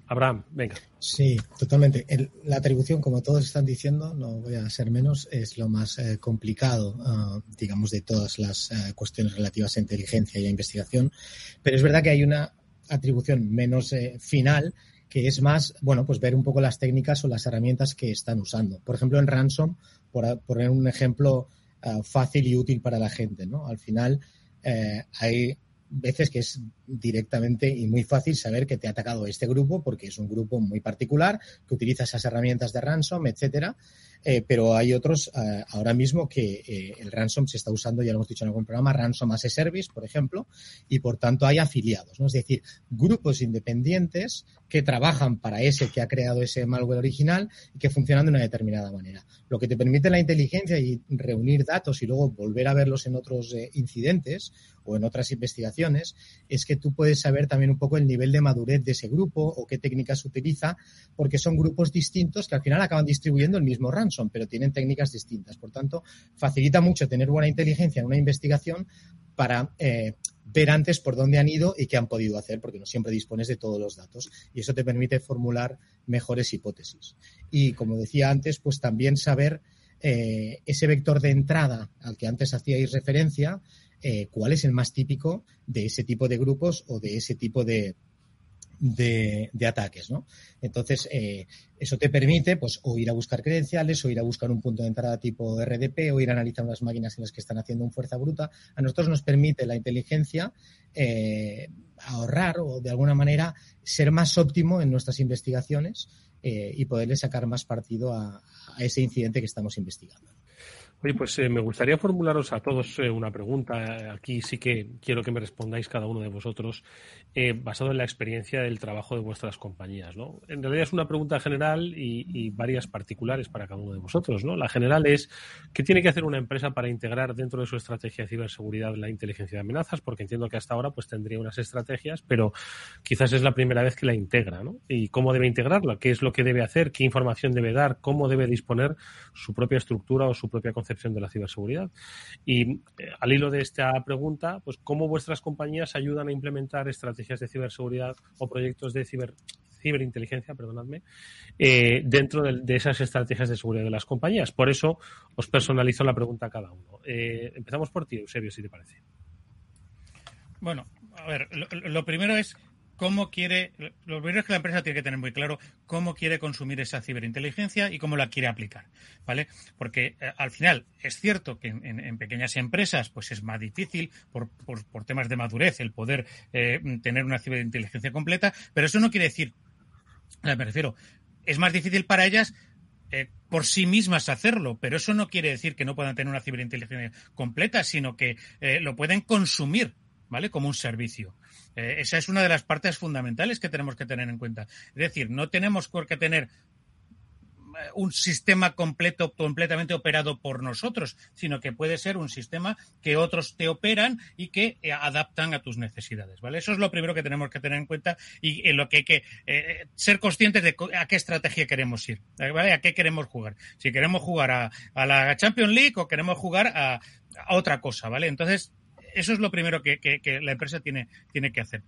Abraham, venga. Sí, totalmente. la atribución, como todos están diciendo, no voy a ser menos, es lo más eh, complicado, ah, digamos, de todas las eh, cuestiones relativas a inteligencia y a investigación. Pero es verdad que hay una atribución menos eh, final que es más, bueno, pues ver un poco las técnicas o las herramientas que están usando. Por ejemplo, en Ransom, por poner un ejemplo ah, fácil y útil para la gente, ¿no? Al final hay veces que es directamente y muy fácil saber que te ha atacado este grupo porque es un grupo muy particular que utiliza esas herramientas de ransom, etcétera. Eh, pero hay otros eh, ahora mismo que eh, el ransom se está usando, ya lo hemos dicho en algún programa, ransom as a service, por ejemplo, y por tanto hay afiliados, ¿no? Es decir, grupos independientes que trabajan para ese que ha creado ese malware original y que funcionan de una determinada manera. Lo que te permite la inteligencia y reunir datos y luego volver a verlos en otros incidentes o en otras investigaciones es que tú puedes saber también un poco el nivel de madurez de ese grupo o qué técnicas utiliza, porque son grupos distintos que al final acaban distribuyendo el mismo ransom, pero tienen técnicas distintas. Por tanto, facilita mucho tener buena inteligencia en una investigación para eh, ver antes por dónde han ido y qué han podido hacer, porque no siempre dispones de todos los datos. Y eso te permite formular mejores hipótesis. Y como decía antes, pues también saber eh, ese vector de entrada al que antes hacíais referencia, eh, cuál es el más típico de ese tipo de grupos o de ese tipo de, de, ataques, ¿no? Entonces, eh, eso te permite, pues, o ir a buscar credenciales, o ir a buscar un punto de entrada tipo RDP, o ir a analizar unas máquinas en las que están haciendo un fuerza bruta. A nosotros nos permite la inteligencia eh, ahorrar o, de alguna manera, ser más óptimo en nuestras investigaciones y poderle sacar más partido a ese incidente que estamos investigando. Oye, pues eh, me gustaría formularos a todos eh, una pregunta. Aquí sí que quiero que me respondáis cada uno de vosotros, eh, basado en la experiencia del trabajo de vuestras compañías. ¿no? En realidad es una pregunta general y, varias particulares para cada uno de vosotros. ¿no? La general es, ¿qué tiene que hacer una empresa para integrar dentro de su estrategia de ciberseguridad la inteligencia de amenazas? Porque entiendo que hasta ahora pues tendría unas estrategias, pero quizás es la primera vez que la integra. ¿no? ¿Y cómo debe integrarla? ¿Qué es lo que debe hacer? ¿Qué información debe dar? ¿Cómo debe disponer su propia estructura o su propia concepción? De la ciberseguridad. Y eh, al hilo de esta pregunta, pues cómo vuestras compañías ayudan a implementar estrategias de ciberseguridad o proyectos de ciber ciberinteligencia, perdonadme, eh, dentro de, esas estrategias de seguridad de las compañías. Por eso os personalizo la pregunta a cada uno. Eh, empezamos por ti, Eusebio, si te parece. Bueno, a ver, lo, primero es cómo quiere, lo primero es que la empresa tiene que tener muy claro cómo quiere consumir esa ciberinteligencia y cómo la quiere aplicar, ¿vale? Porque eh, al final es cierto que en, pequeñas empresas pues es más difícil por, por, temas de madurez el poder eh, tener una ciberinteligencia completa, pero eso no quiere decir, me refiero, es más difícil para ellas eh, por sí mismas hacerlo, pero eso no quiere decir que no puedan tener una ciberinteligencia completa, sino que lo pueden consumir, ¿vale? Como un servicio. Eh, esa es una de las partes fundamentales que tenemos que tener en cuenta. Es decir, no tenemos por qué tener eh, un sistema completo, completamente operado por nosotros, sino que puede ser un sistema que otros te operan y que eh, adaptan a tus necesidades, ¿vale? Eso es lo primero que tenemos que tener en cuenta y en lo que hay que ser conscientes de a qué estrategia queremos ir, ¿vale? A qué queremos jugar. Si queremos jugar a, la Champions League o queremos jugar a, a otra cosa, ¿vale? Entonces, eso es lo primero que, la empresa tiene, tiene que hacer.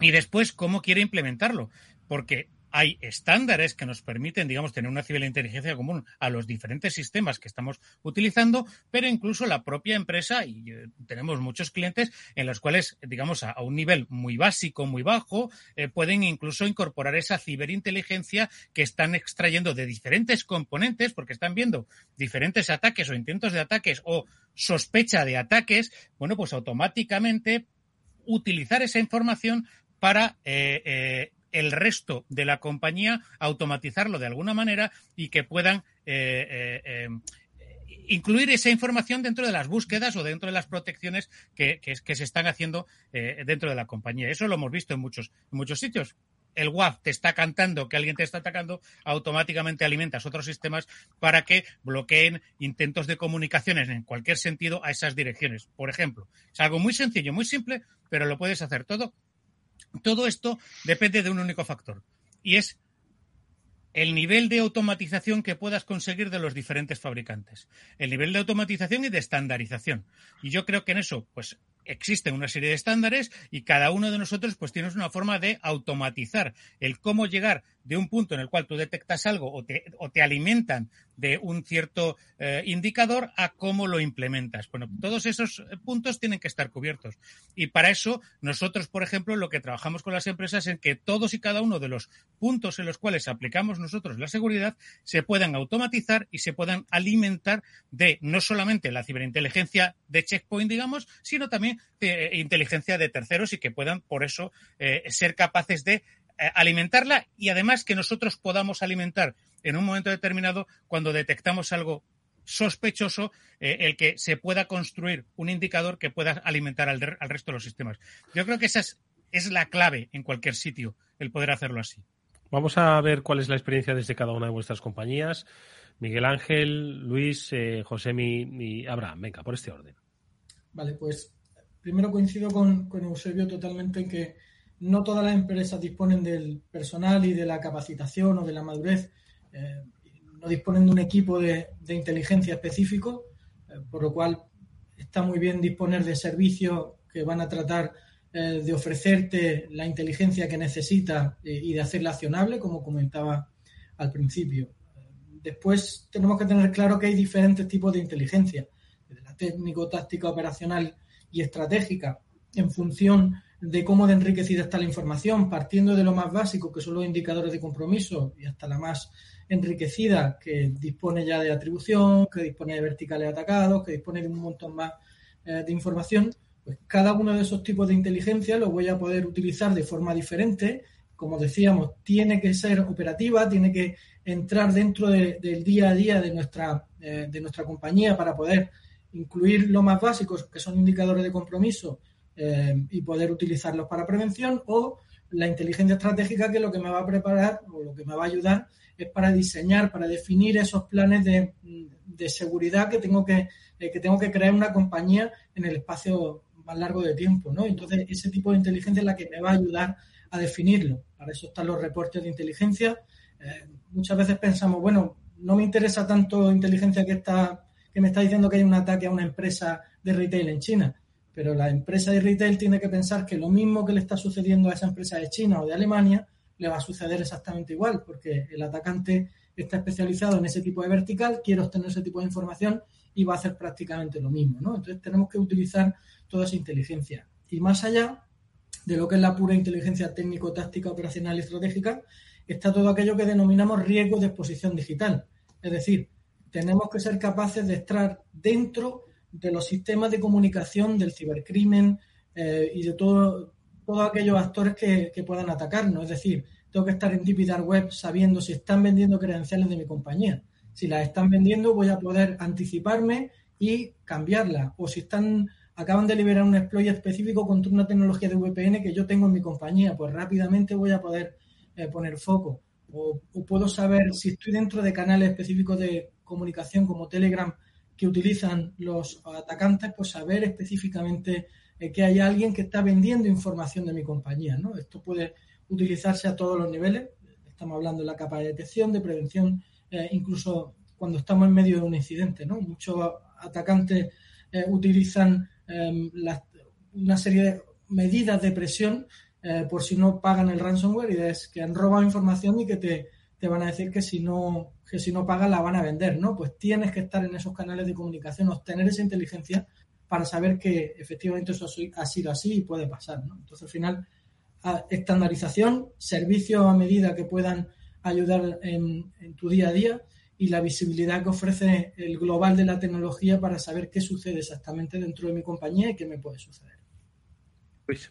Y después, ¿cómo quiere implementarlo? Porque hay estándares que nos permiten, digamos, tener una ciberinteligencia común a los diferentes sistemas que estamos utilizando, pero incluso la propia empresa, y eh, tenemos muchos clientes en los cuales, digamos, a, un nivel muy básico, muy bajo, eh, pueden incluso incorporar esa ciberinteligencia que están extrayendo de diferentes componentes, porque están viendo diferentes ataques o intentos de ataques o sospecha de ataques, bueno, pues automáticamente utilizar esa información para eh, el resto de la compañía automatizarlo de alguna manera y que puedan eh, eh, eh, incluir esa información dentro de las búsquedas o dentro de las protecciones que, se están haciendo dentro de la compañía. Eso lo hemos visto en muchos, muchos sitios. El WAF te está cantando que alguien te está atacando, automáticamente alimentas otros sistemas para que bloqueen intentos de comunicaciones en cualquier sentido a esas direcciones. Por ejemplo, es algo muy sencillo, muy simple, pero lo puedes hacer todo todo esto depende de un único factor y es el nivel de automatización que puedas conseguir de los diferentes fabricantes, el nivel de automatización y de estandarización. Y yo creo que en eso, pues existen una serie de estándares y cada uno de nosotros pues tienes una forma de automatizar el cómo llegar de un punto en el cual tú detectas algo o te, o te alimentan de un cierto eh, indicador a cómo lo implementas. Bueno, todos esos puntos tienen que estar cubiertos. Y para eso, nosotros, por ejemplo, lo que trabajamos con las empresas es que todos y cada uno de los puntos en los cuales aplicamos nosotros la seguridad se puedan automatizar y se puedan alimentar de no solamente la ciberinteligencia de checkpoint, digamos, sino también de inteligencia de terceros y que puedan, por eso, eh, ser capaces de eh, alimentarla y además que nosotros podamos alimentar en un momento determinado cuando detectamos algo sospechoso eh, el que se pueda construir un indicador que pueda alimentar al, resto de los sistemas. Yo creo que esa es, la clave en cualquier sitio, el poder hacerlo así. Vamos a ver cuál es la experiencia desde cada una de vuestras compañías. Miguel Ángel, Luis, eh, José y Abraham. Venga, por este orden. Vale, pues primero coincido con, con Eusebio totalmente en que no todas las empresas disponen del personal y de la capacitación o de la madurez, eh, no disponen de un equipo de, inteligencia específico, eh, por lo cual está muy bien disponer de servicios que van a tratar eh, de ofrecerte la inteligencia que necesitas y de hacerla accionable, como comentaba al principio. Después tenemos que tener claro que hay diferentes tipos de inteligencia, desde la técnico, táctica, operacional y estratégica, en función de cómo de enriquecida está la información, partiendo de lo más básico, que son los indicadores de compromiso, y hasta la más enriquecida, que dispone ya de atribución, que dispone de verticales atacados, que dispone de un montón más eh, de información, pues cada uno de esos tipos de inteligencia lo voy a poder utilizar de forma diferente. Como decíamos, tiene que ser operativa, tiene que entrar dentro del día a día de nuestra, eh, de nuestra compañía para poder incluir lo más básico, que son indicadores de compromiso, eh, y poder utilizarlos para prevención o la inteligencia estratégica que lo que me va a preparar o lo que me va a ayudar es para diseñar, para definir esos planes de, seguridad que tengo que, eh, que tengo que crear una compañía en el espacio más largo de tiempo, ¿no? Entonces, ese tipo de inteligencia es la que me va a ayudar a definirlo. Para eso están los reportes de inteligencia. Eh, muchas veces pensamos, bueno, no me interesa tanto inteligencia que está que me está diciendo que hay un ataque a una empresa de retail en China pero la empresa de retail tiene que pensar que lo mismo que le está sucediendo a esa empresa de China o de Alemania le va a suceder exactamente igual, porque el atacante está especializado en ese tipo de vertical, quiere obtener ese tipo de información y va a hacer prácticamente lo mismo, ¿no? Entonces tenemos que utilizar toda esa inteligencia. Y más allá, de lo que es la pura inteligencia técnico, táctica, operacional y estratégica, está todo aquello que denominamos riesgo de exposición digital. Es decir, tenemos que ser capaces de estar dentro de los sistemas de comunicación del cibercrimen eh, y de todo, todos aquellos actores que, puedan atacarnos. Es decir, tengo que estar en Deep Dark Web sabiendo si están vendiendo credenciales de mi compañía. Si las están vendiendo, voy a poder anticiparme y cambiarla. O si están acaban de liberar un exploit específico contra una tecnología de VPN que yo tengo en mi compañía, pues rápidamente voy a poder eh, poner foco. O, puedo saber si estoy dentro de canales específicos de comunicación como Telegram que utilizan los atacantes, pues saber específicamente eh, que hay alguien que está vendiendo información de mi compañía. ¿no? Esto puede utilizarse a todos los niveles. Estamos hablando de la capa de detección, de prevención, eh, incluso cuando estamos en medio de un incidente. Muchos atacantes utilizan Em, una serie de medidas de presión eh, por si no pagan el ransomware y es que han robado información y que te, van a decir que si no que si no pagan la van a vender, ¿no? Pues tienes que estar en esos canales de comunicación, obtener esa inteligencia para saber que efectivamente eso ha sido así y puede pasar, ¿no? Entonces, al final, estandarización, servicios a medida que puedan ayudar en, tu día a día y la visibilidad que ofrece el global de la tecnología para saber qué sucede exactamente dentro de mi compañía y qué me puede suceder. Pues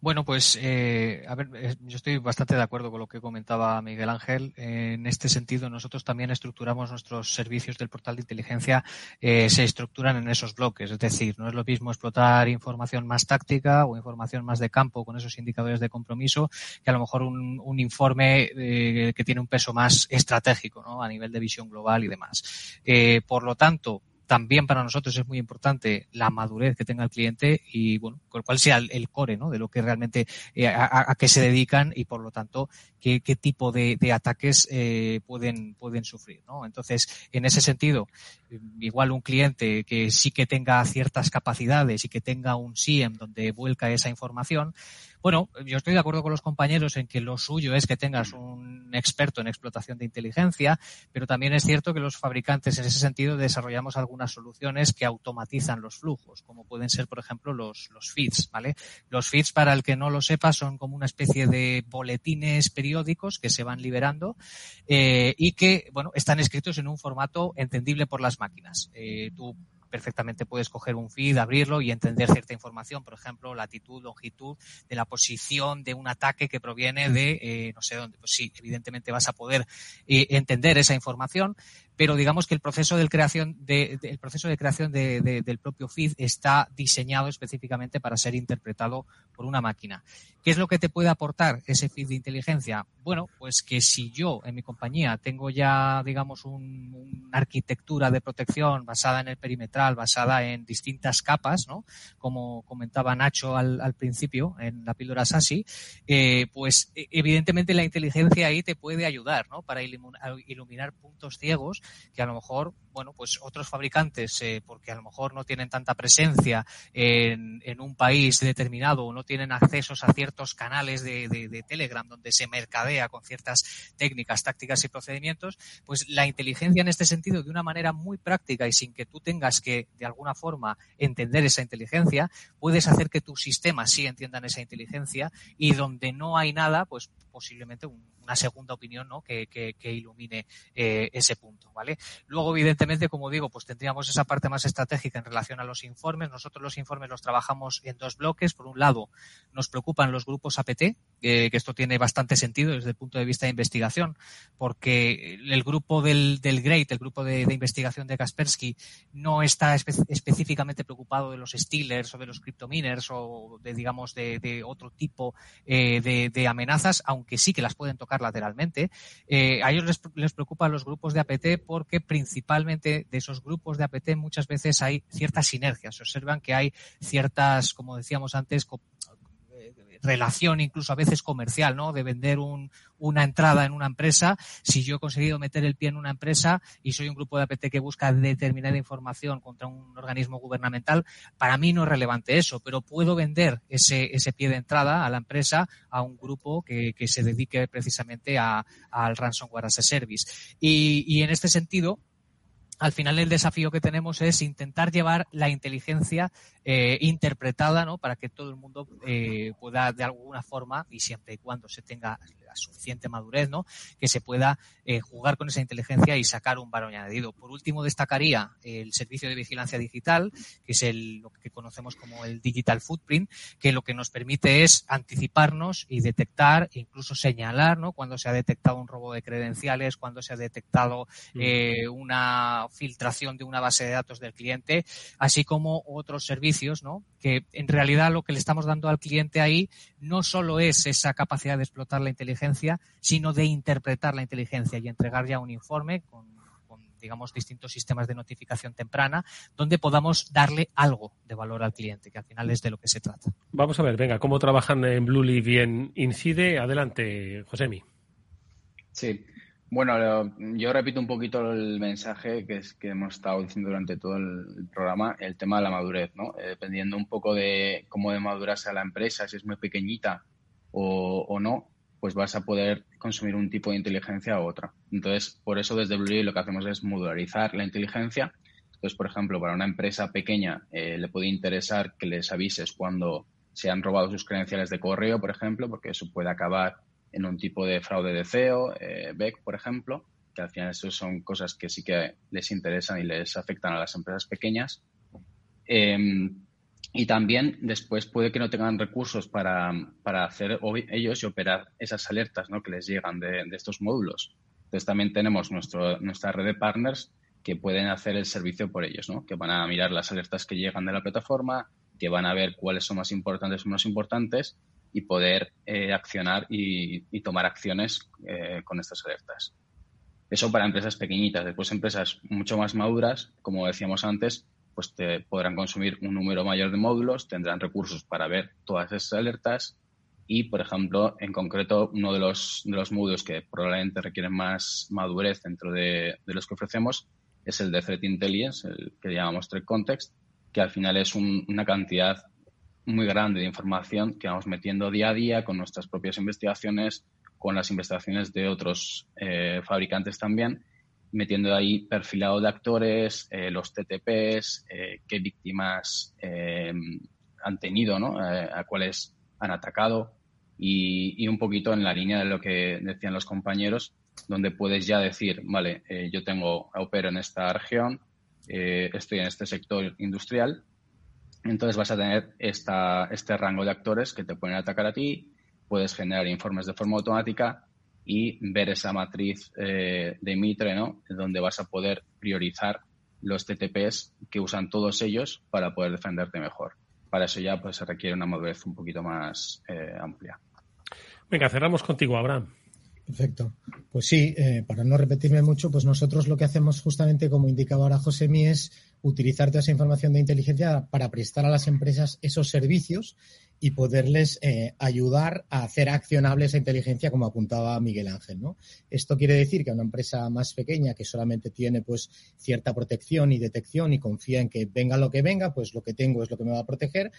bueno, pues eh, a ver, eh, yo estoy bastante de acuerdo con lo que comentaba Miguel Ángel. en este sentido, nosotros también estructuramos nuestros servicios del portal de inteligencia, eh, se estructuran en esos bloques. Es decir, no es lo mismo explotar información más táctica o información más de campo con esos indicadores de compromiso que a lo mejor un, un informe que tiene un peso más estratégico ¿no? a nivel de visión global y demás. por lo tanto, también para nosotros es muy importante la madurez que tenga el cliente y, bueno, cuál sea el, core, ¿no? De lo que realmente, eh, a, qué se dedican y, por lo tanto, qué, tipo de, ataques eh, pueden, pueden sufrir, ¿no? Entonces, en ese sentido, igual un cliente que sí que tenga ciertas capacidades y que tenga un SIEM donde vuelca esa información, bueno, yo estoy de acuerdo con los compañeros en que lo suyo es que tengas un experto en explotación de inteligencia, pero también es cierto que los fabricantes en ese sentido desarrollamos algunas soluciones que automatizan los flujos, como pueden ser, por ejemplo, los, los feeds, ¿vale? Los feeds, para el que no lo sepa, son como una especie de boletines periódicos que se van liberando eh, y que, bueno, están escritos en un formato entendible por las máquinas. Eh, tú perfectamente puedes coger un feed, abrirlo y entender cierta información, por ejemplo, latitud, longitud de la posición de un ataque que proviene de eh, no sé dónde. Pues sí, evidentemente vas a poder eh, entender esa información, pero digamos que el proceso de creación de, proceso de creación de, del propio feed está diseñado específicamente para ser interpretado por una máquina. ¿Qué es lo que te puede aportar ese feed de inteligencia? Bueno, pues que si yo en mi compañía tengo ya, digamos, una arquitectura de protección basada en el perimetral, basada en distintas capas, ¿no? Como comentaba Nacho al, al principio en la píldora SASI, eh, pues e, evidentemente la inteligencia ahí te puede ayudar, ¿no? Para iluminar puntos ciegos que a lo mejor, bueno, pues otros fabricantes, eh, porque a lo mejor no tienen tanta presencia en, un país determinado o no tienen accesos a ciertos canales de, Telegram donde se mercadea con ciertas técnicas, tácticas y procedimientos, pues la inteligencia en este sentido, de una manera muy práctica y sin que tú tengas que, de alguna forma, entender esa inteligencia, puedes hacer que tus sistemas sí entiendan esa inteligencia y donde no hay nada, pues posiblemente un una segunda opinión ¿no? que, que, ilumine eh, ese punto. ¿Vale? Luego, evidentemente, como digo, pues tendríamos esa parte más estratégica en relación a los informes. Nosotros los informes los trabajamos en dos bloques. Por un lado, nos preocupan los grupos APT, que esto tiene bastante sentido desde el punto de vista de investigación, porque el grupo del, del GREAT, el grupo de, investigación de Kaspersky, no está específicamente preocupado de los Stealers o de los cryptominers o de, digamos, de, otro tipo eh, de, de amenazas, aunque sí que las pueden tocar lateralmente. Eh, a ellos les, les preocupan los grupos de APT porque principalmente de esos grupos de APT muchas veces hay ciertas sinergias. Se observan que hay ciertas, como decíamos antes, relación incluso a veces comercial, ¿no? De vender un, una entrada en una empresa. Si yo he conseguido meter el pie en una empresa y soy un grupo de APT que busca determinada información contra un organismo gubernamental, para mí no es relevante eso, pero puedo vender ese, pie de entrada a la empresa a un grupo que, se dedique precisamente al ransomware as a service. Y en este sentido, al final el desafío que tenemos es intentar llevar la inteligencia eh, interpretada, ¿no? Para que todo el mundo eh, pueda de alguna forma y siempre y cuando se tenga la suficiente madurez, ¿no? Que se pueda eh, jugar con esa inteligencia y sacar un valor añadido. Por último, destacaría el servicio de vigilancia digital, que es el, lo que conocemos como el digital footprint, que lo que nos permite es anticiparnos y detectar, incluso señalar, ¿no? Cuando se ha detectado un robo de credenciales, cuando se ha detectado mm. eh, una filtración de una base de datos del cliente, así como otros servicios, ¿no? Que en realidad lo que le estamos dando al cliente ahí no solo es esa capacidad de explotar la inteligencia, sino de interpretar la inteligencia y entregar ya un informe con, digamos, distintos sistemas de notificación temprana, donde podamos darle algo de valor al cliente, que al final es de lo que se trata. Vamos a ver, venga, cómo trabajan en Bluely bien Incide. Adelante, Josemi. Sí. Bueno, yo repito un poquito el mensaje que, es, que hemos estado diciendo durante todo el programa, el tema de la madurez, ¿no? Eh, dependiendo un poco de cómo de madura la empresa, si es muy pequeñita o, o no, pues vas a poder consumir un tipo de inteligencia u otra. Entonces, por eso desde Blue lo que hacemos es modularizar la inteligencia. Entonces, por ejemplo, para una empresa pequeña eh, le puede interesar que les avises cuando se han robado sus credenciales de correo, por ejemplo, porque eso puede acabar en un tipo de fraude de CEO, eh, BEC, por ejemplo, que al final eso son cosas que sí que les interesan y les afectan a las empresas pequeñas. Em, y también después puede que no tengan recursos para, para hacer ellos y operar esas alertas ¿no? que les llegan de, de, estos módulos. Entonces también tenemos nuestro, nuestra red de partners que pueden hacer el servicio por ellos, ¿no? que van a mirar las alertas que llegan de la plataforma, que van a ver cuáles son más importantes o menos importantes y poder eh, accionar y, y, tomar acciones eh, con estas alertas. Eso para empresas pequeñitas. Después empresas mucho más maduras, como decíamos antes, pues te podrán consumir un número mayor de módulos, tendrán recursos para ver todas esas alertas y, por ejemplo, en concreto, uno de los, de los módulos que probablemente requieren más madurez dentro de, los que ofrecemos es el de Threat Intelligence, el que llamamos Threat Context, que al final es una cantidad muy grande de información que vamos metiendo día a día con nuestras propias investigaciones, con las investigaciones de otros eh, fabricantes también metiendo ahí perfilado de actores, eh, los TTPs, eh, qué víctimas eh, han tenido, ¿no? a cuáles han atacado y, un poquito en la línea de lo que decían los compañeros, donde puedes ya decir, vale, yo tengo, opero en esta región, estoy en este sector industrial, entonces vas a tener esta, este rango de actores que te pueden atacar a ti, puedes generar informes de forma automática y ver esa matriz eh, de Mitre. Donde vas a poder priorizar los TTPs que usan todos ellos para poder defenderte mejor. Para eso ya pues se requiere una madurez un poquito más eh, amplia. Venga, cerramos contigo, Abraham. Perfecto. Pues sí, eh, para no repetirme mucho, pues nosotros lo que hacemos justamente, como indicaba ahora José es utilizar toda esa información de inteligencia para prestar a las empresas esos servicios y poderles eh, ayudar a hacer accionable esa inteligencia, como apuntaba Miguel Ángel. ¿no? Esto quiere decir que una empresa más pequeña que solamente tiene pues cierta protección y detección y confía en que venga lo que venga, pues lo que tengo es lo que me va a proteger,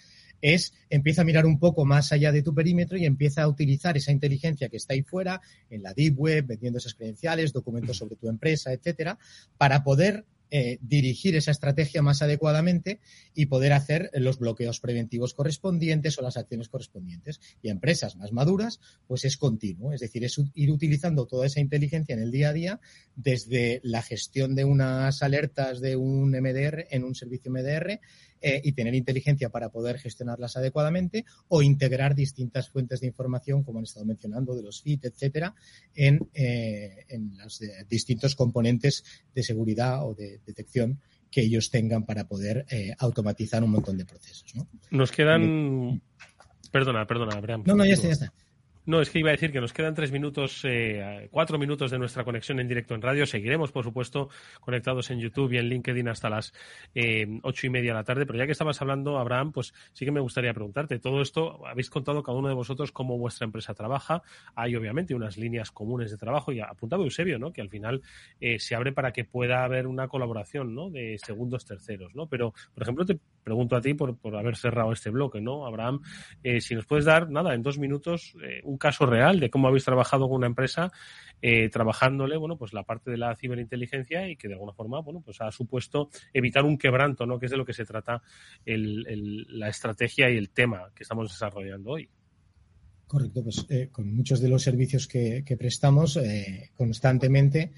es empieza a mirar un poco más allá de tu perímetro y empieza a utilizar esa inteligencia que está ahí fuera, en la deep web, vendiendo esas credenciales, documentos sobre tu empresa, etcétera, para poder eh, dirigir esa estrategia más adecuadamente y poder hacer los bloqueos preventivos correspondientes o las acciones correspondientes. Y empresas más maduras, pues es continuo, es decir, es ir utilizando toda esa inteligencia en el día a día desde la gestión de unas alertas de un MDR en un servicio MDR eh, y tener inteligencia para poder gestionarlas adecuadamente o integrar distintas fuentes de información, como han estado mencionando, de los FIT, etcétera, en, eh, en los distintos componentes de seguridad o de detección que ellos tengan para poder eh, automatizar un montón de procesos. ¿no? Nos quedan. Perdona, perdona, Abraham. No, no, ya está, ya está. No, es que iba a decir que nos quedan tres minutos, eh, cuatro minutos de nuestra conexión en directo en radio. Seguiremos, por supuesto, conectados en YouTube y en LinkedIn hasta las eh, ocho y media de la tarde. Pero ya que estabas hablando, Abraham, pues sí que me gustaría preguntarte. Todo esto, habéis contado cada uno de vosotros cómo vuestra empresa trabaja. Hay, obviamente, unas líneas comunes de trabajo y apuntado Eusebio, ¿no? Que al final eh, se abre para que pueda haber una colaboración, ¿no? De segundos terceros, ¿no? Pero, por ejemplo, te pregunto a ti por, por haber cerrado este bloque, ¿no? Abraham, si nos puedes dar, nada, en dos minutos, un caso real de cómo habéis trabajado con una empresa eh, trabajándole, bueno, pues la parte de la ciberinteligencia y que de alguna forma, bueno, pues ha supuesto evitar un quebranto, ¿no? Que es de lo que se trata la estrategia y el tema que estamos desarrollando hoy. Correcto, pues eh, con muchos de los servicios que, prestamos eh, constantemente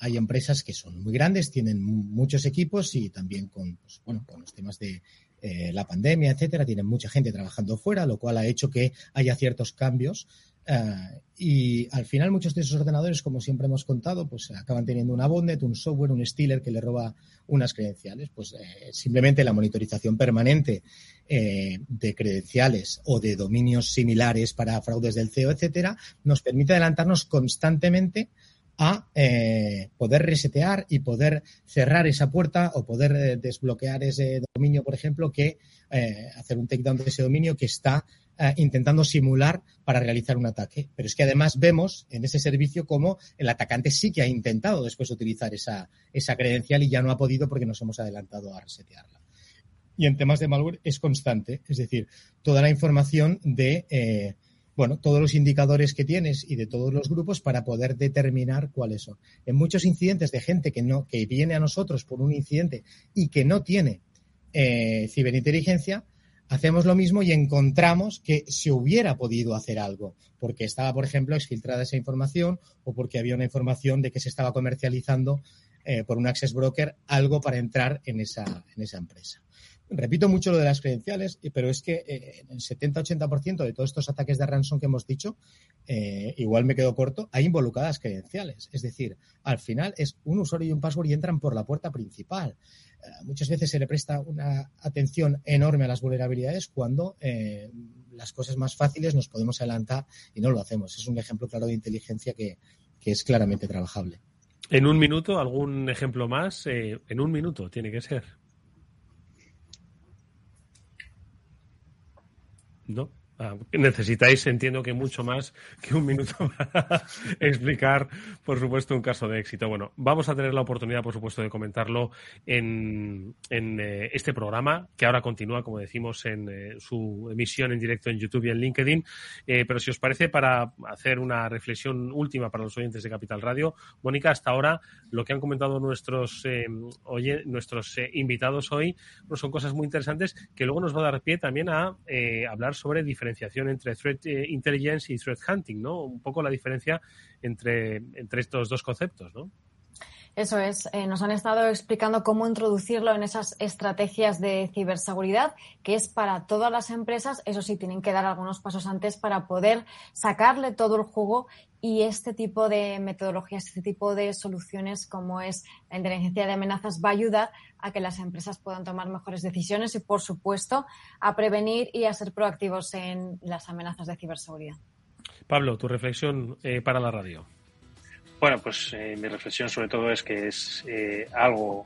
hay empresas que son muy grandes, tienen muchos equipos y también con, pues, bueno, con los temas de la pandemia, etcétera, tienen mucha gente trabajando fuera, lo cual ha hecho que haya ciertos cambios eh, y al final muchos de esos ordenadores, como siempre hemos contado, pues acaban teniendo una bondnet, un software, un stealer que le roba unas credenciales. Pues eh, simplemente la monitorización permanente eh, de credenciales o de dominios similares para fraudes del CEO, etcétera, nos permite adelantarnos constantemente a poder resetear y poder cerrar esa puerta o poder desbloquear ese dominio, por ejemplo, que hacer un takedown de ese dominio que está eh, intentando simular para realizar un ataque. Pero es que además vemos en ese servicio cómo el atacante sí que ha intentado después utilizar esa, esa credencial y ya no ha podido porque nos hemos adelantado a resetearla. Y en temas de malware es constante, es decir, toda la información de eh, bueno, todos los indicadores que tienes y de todos los grupos para poder determinar cuáles son. En muchos incidentes de gente que no, que viene a nosotros por un incidente y que no tiene eh, ciberinteligencia, hacemos lo mismo y encontramos que se hubiera podido hacer algo, porque estaba, por ejemplo, exfiltrada esa información o porque había una información de que se estaba comercializando eh, por un access broker algo para entrar en esa, en esa empresa. Repito mucho lo de las credenciales, pero es que eh, el 70-80% de todos estos ataques de ransom que hemos dicho, eh, igual me quedo corto, hay involucradas credenciales. Es decir, al final es un usuario y un password y entran por la puerta principal. Eh, muchas veces se le presta una atención enorme a las vulnerabilidades cuando eh, las cosas más fáciles nos podemos adelantar y no lo hacemos. Es un ejemplo claro de inteligencia que, es claramente trabajable. En un minuto, algún ejemplo más. En un minuto tiene que ser. ¿No? Ah, necesitáis, entiendo que mucho más que un minuto para explicar, por supuesto, un caso de éxito. Bueno, vamos a tener la oportunidad, por supuesto, de comentarlo en, eh, este programa, que ahora continúa, como decimos, en eh, su emisión en directo en YouTube y en LinkedIn. Eh, pero si os parece, para hacer una reflexión última para los oyentes de Capital Radio, Mónica, hasta ahora lo que han comentado nuestros, oye, nuestros invitados hoy son cosas muy interesantes que luego nos va a dar pie también a hablar sobre diferentes diferenciación entre threat eh, intelligence y threat hunting, ¿no? Un poco la diferencia entre, entre estos dos conceptos, ¿no? Eso es, eh, nos han estado explicando cómo introducirlo en esas estrategias de ciberseguridad, que es para todas las empresas. Eso sí, tienen que dar algunos pasos antes para poder sacarle todo el jugo y este tipo de metodologías, este tipo de soluciones como es la inteligencia de amenazas va a ayudar a que las empresas puedan tomar mejores decisiones y, por supuesto, a prevenir y a ser proactivos en las amenazas de ciberseguridad. Pablo, tu reflexión eh, para la radio. Bueno, pues eh, mi reflexión sobre todo es que es eh, algo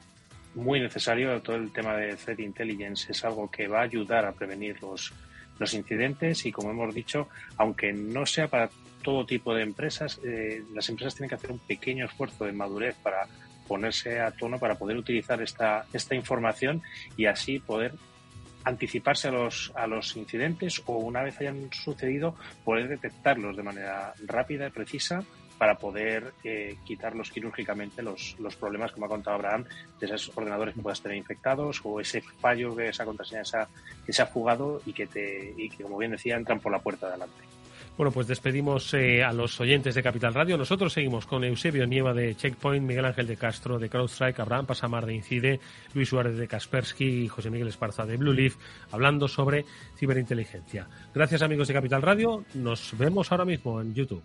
muy necesario, todo el tema de threat intelligence es algo que va a ayudar a prevenir los, los incidentes y como hemos dicho, aunque no sea para todo tipo de empresas, eh, las empresas tienen que hacer un pequeño esfuerzo de madurez para ponerse a tono, para poder utilizar esta, esta información y así poder anticiparse a los, a los incidentes o una vez hayan sucedido poder detectarlos de manera rápida y precisa para poder eh, quitarlos quirúrgicamente los, los problemas, como ha contado Abraham, de esos ordenadores que puedas tener infectados o ese fallo de esa contraseña que se ha jugado y que, te, y que, como bien decía, entran por la puerta de adelante. Bueno, pues despedimos eh, a los oyentes de Capital Radio. Nosotros seguimos con Eusebio Nieva de Checkpoint, Miguel Ángel de Castro de CrowdStrike, Abraham Pasamar de Incide, Luis Suárez de Kaspersky y José Miguel Esparza de Blue Leaf, hablando sobre ciberinteligencia. Gracias amigos de Capital Radio. Nos vemos ahora mismo en YouTube.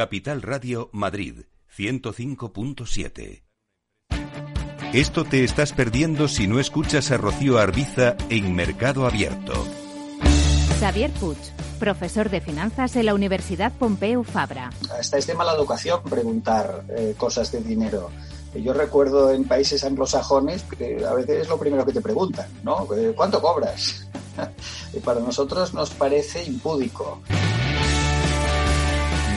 Capital Radio Madrid 105.7. Esto te estás perdiendo si no escuchas a Rocío Arbiza en Mercado Abierto. Xavier Puig, profesor de finanzas en la Universidad Pompeu Fabra. Hasta es de mala educación preguntar eh, cosas de dinero. Yo recuerdo en países anglosajones que a veces es lo primero que te preguntan, ¿no? Eh, ¿Cuánto cobras? y para nosotros nos parece impúdico.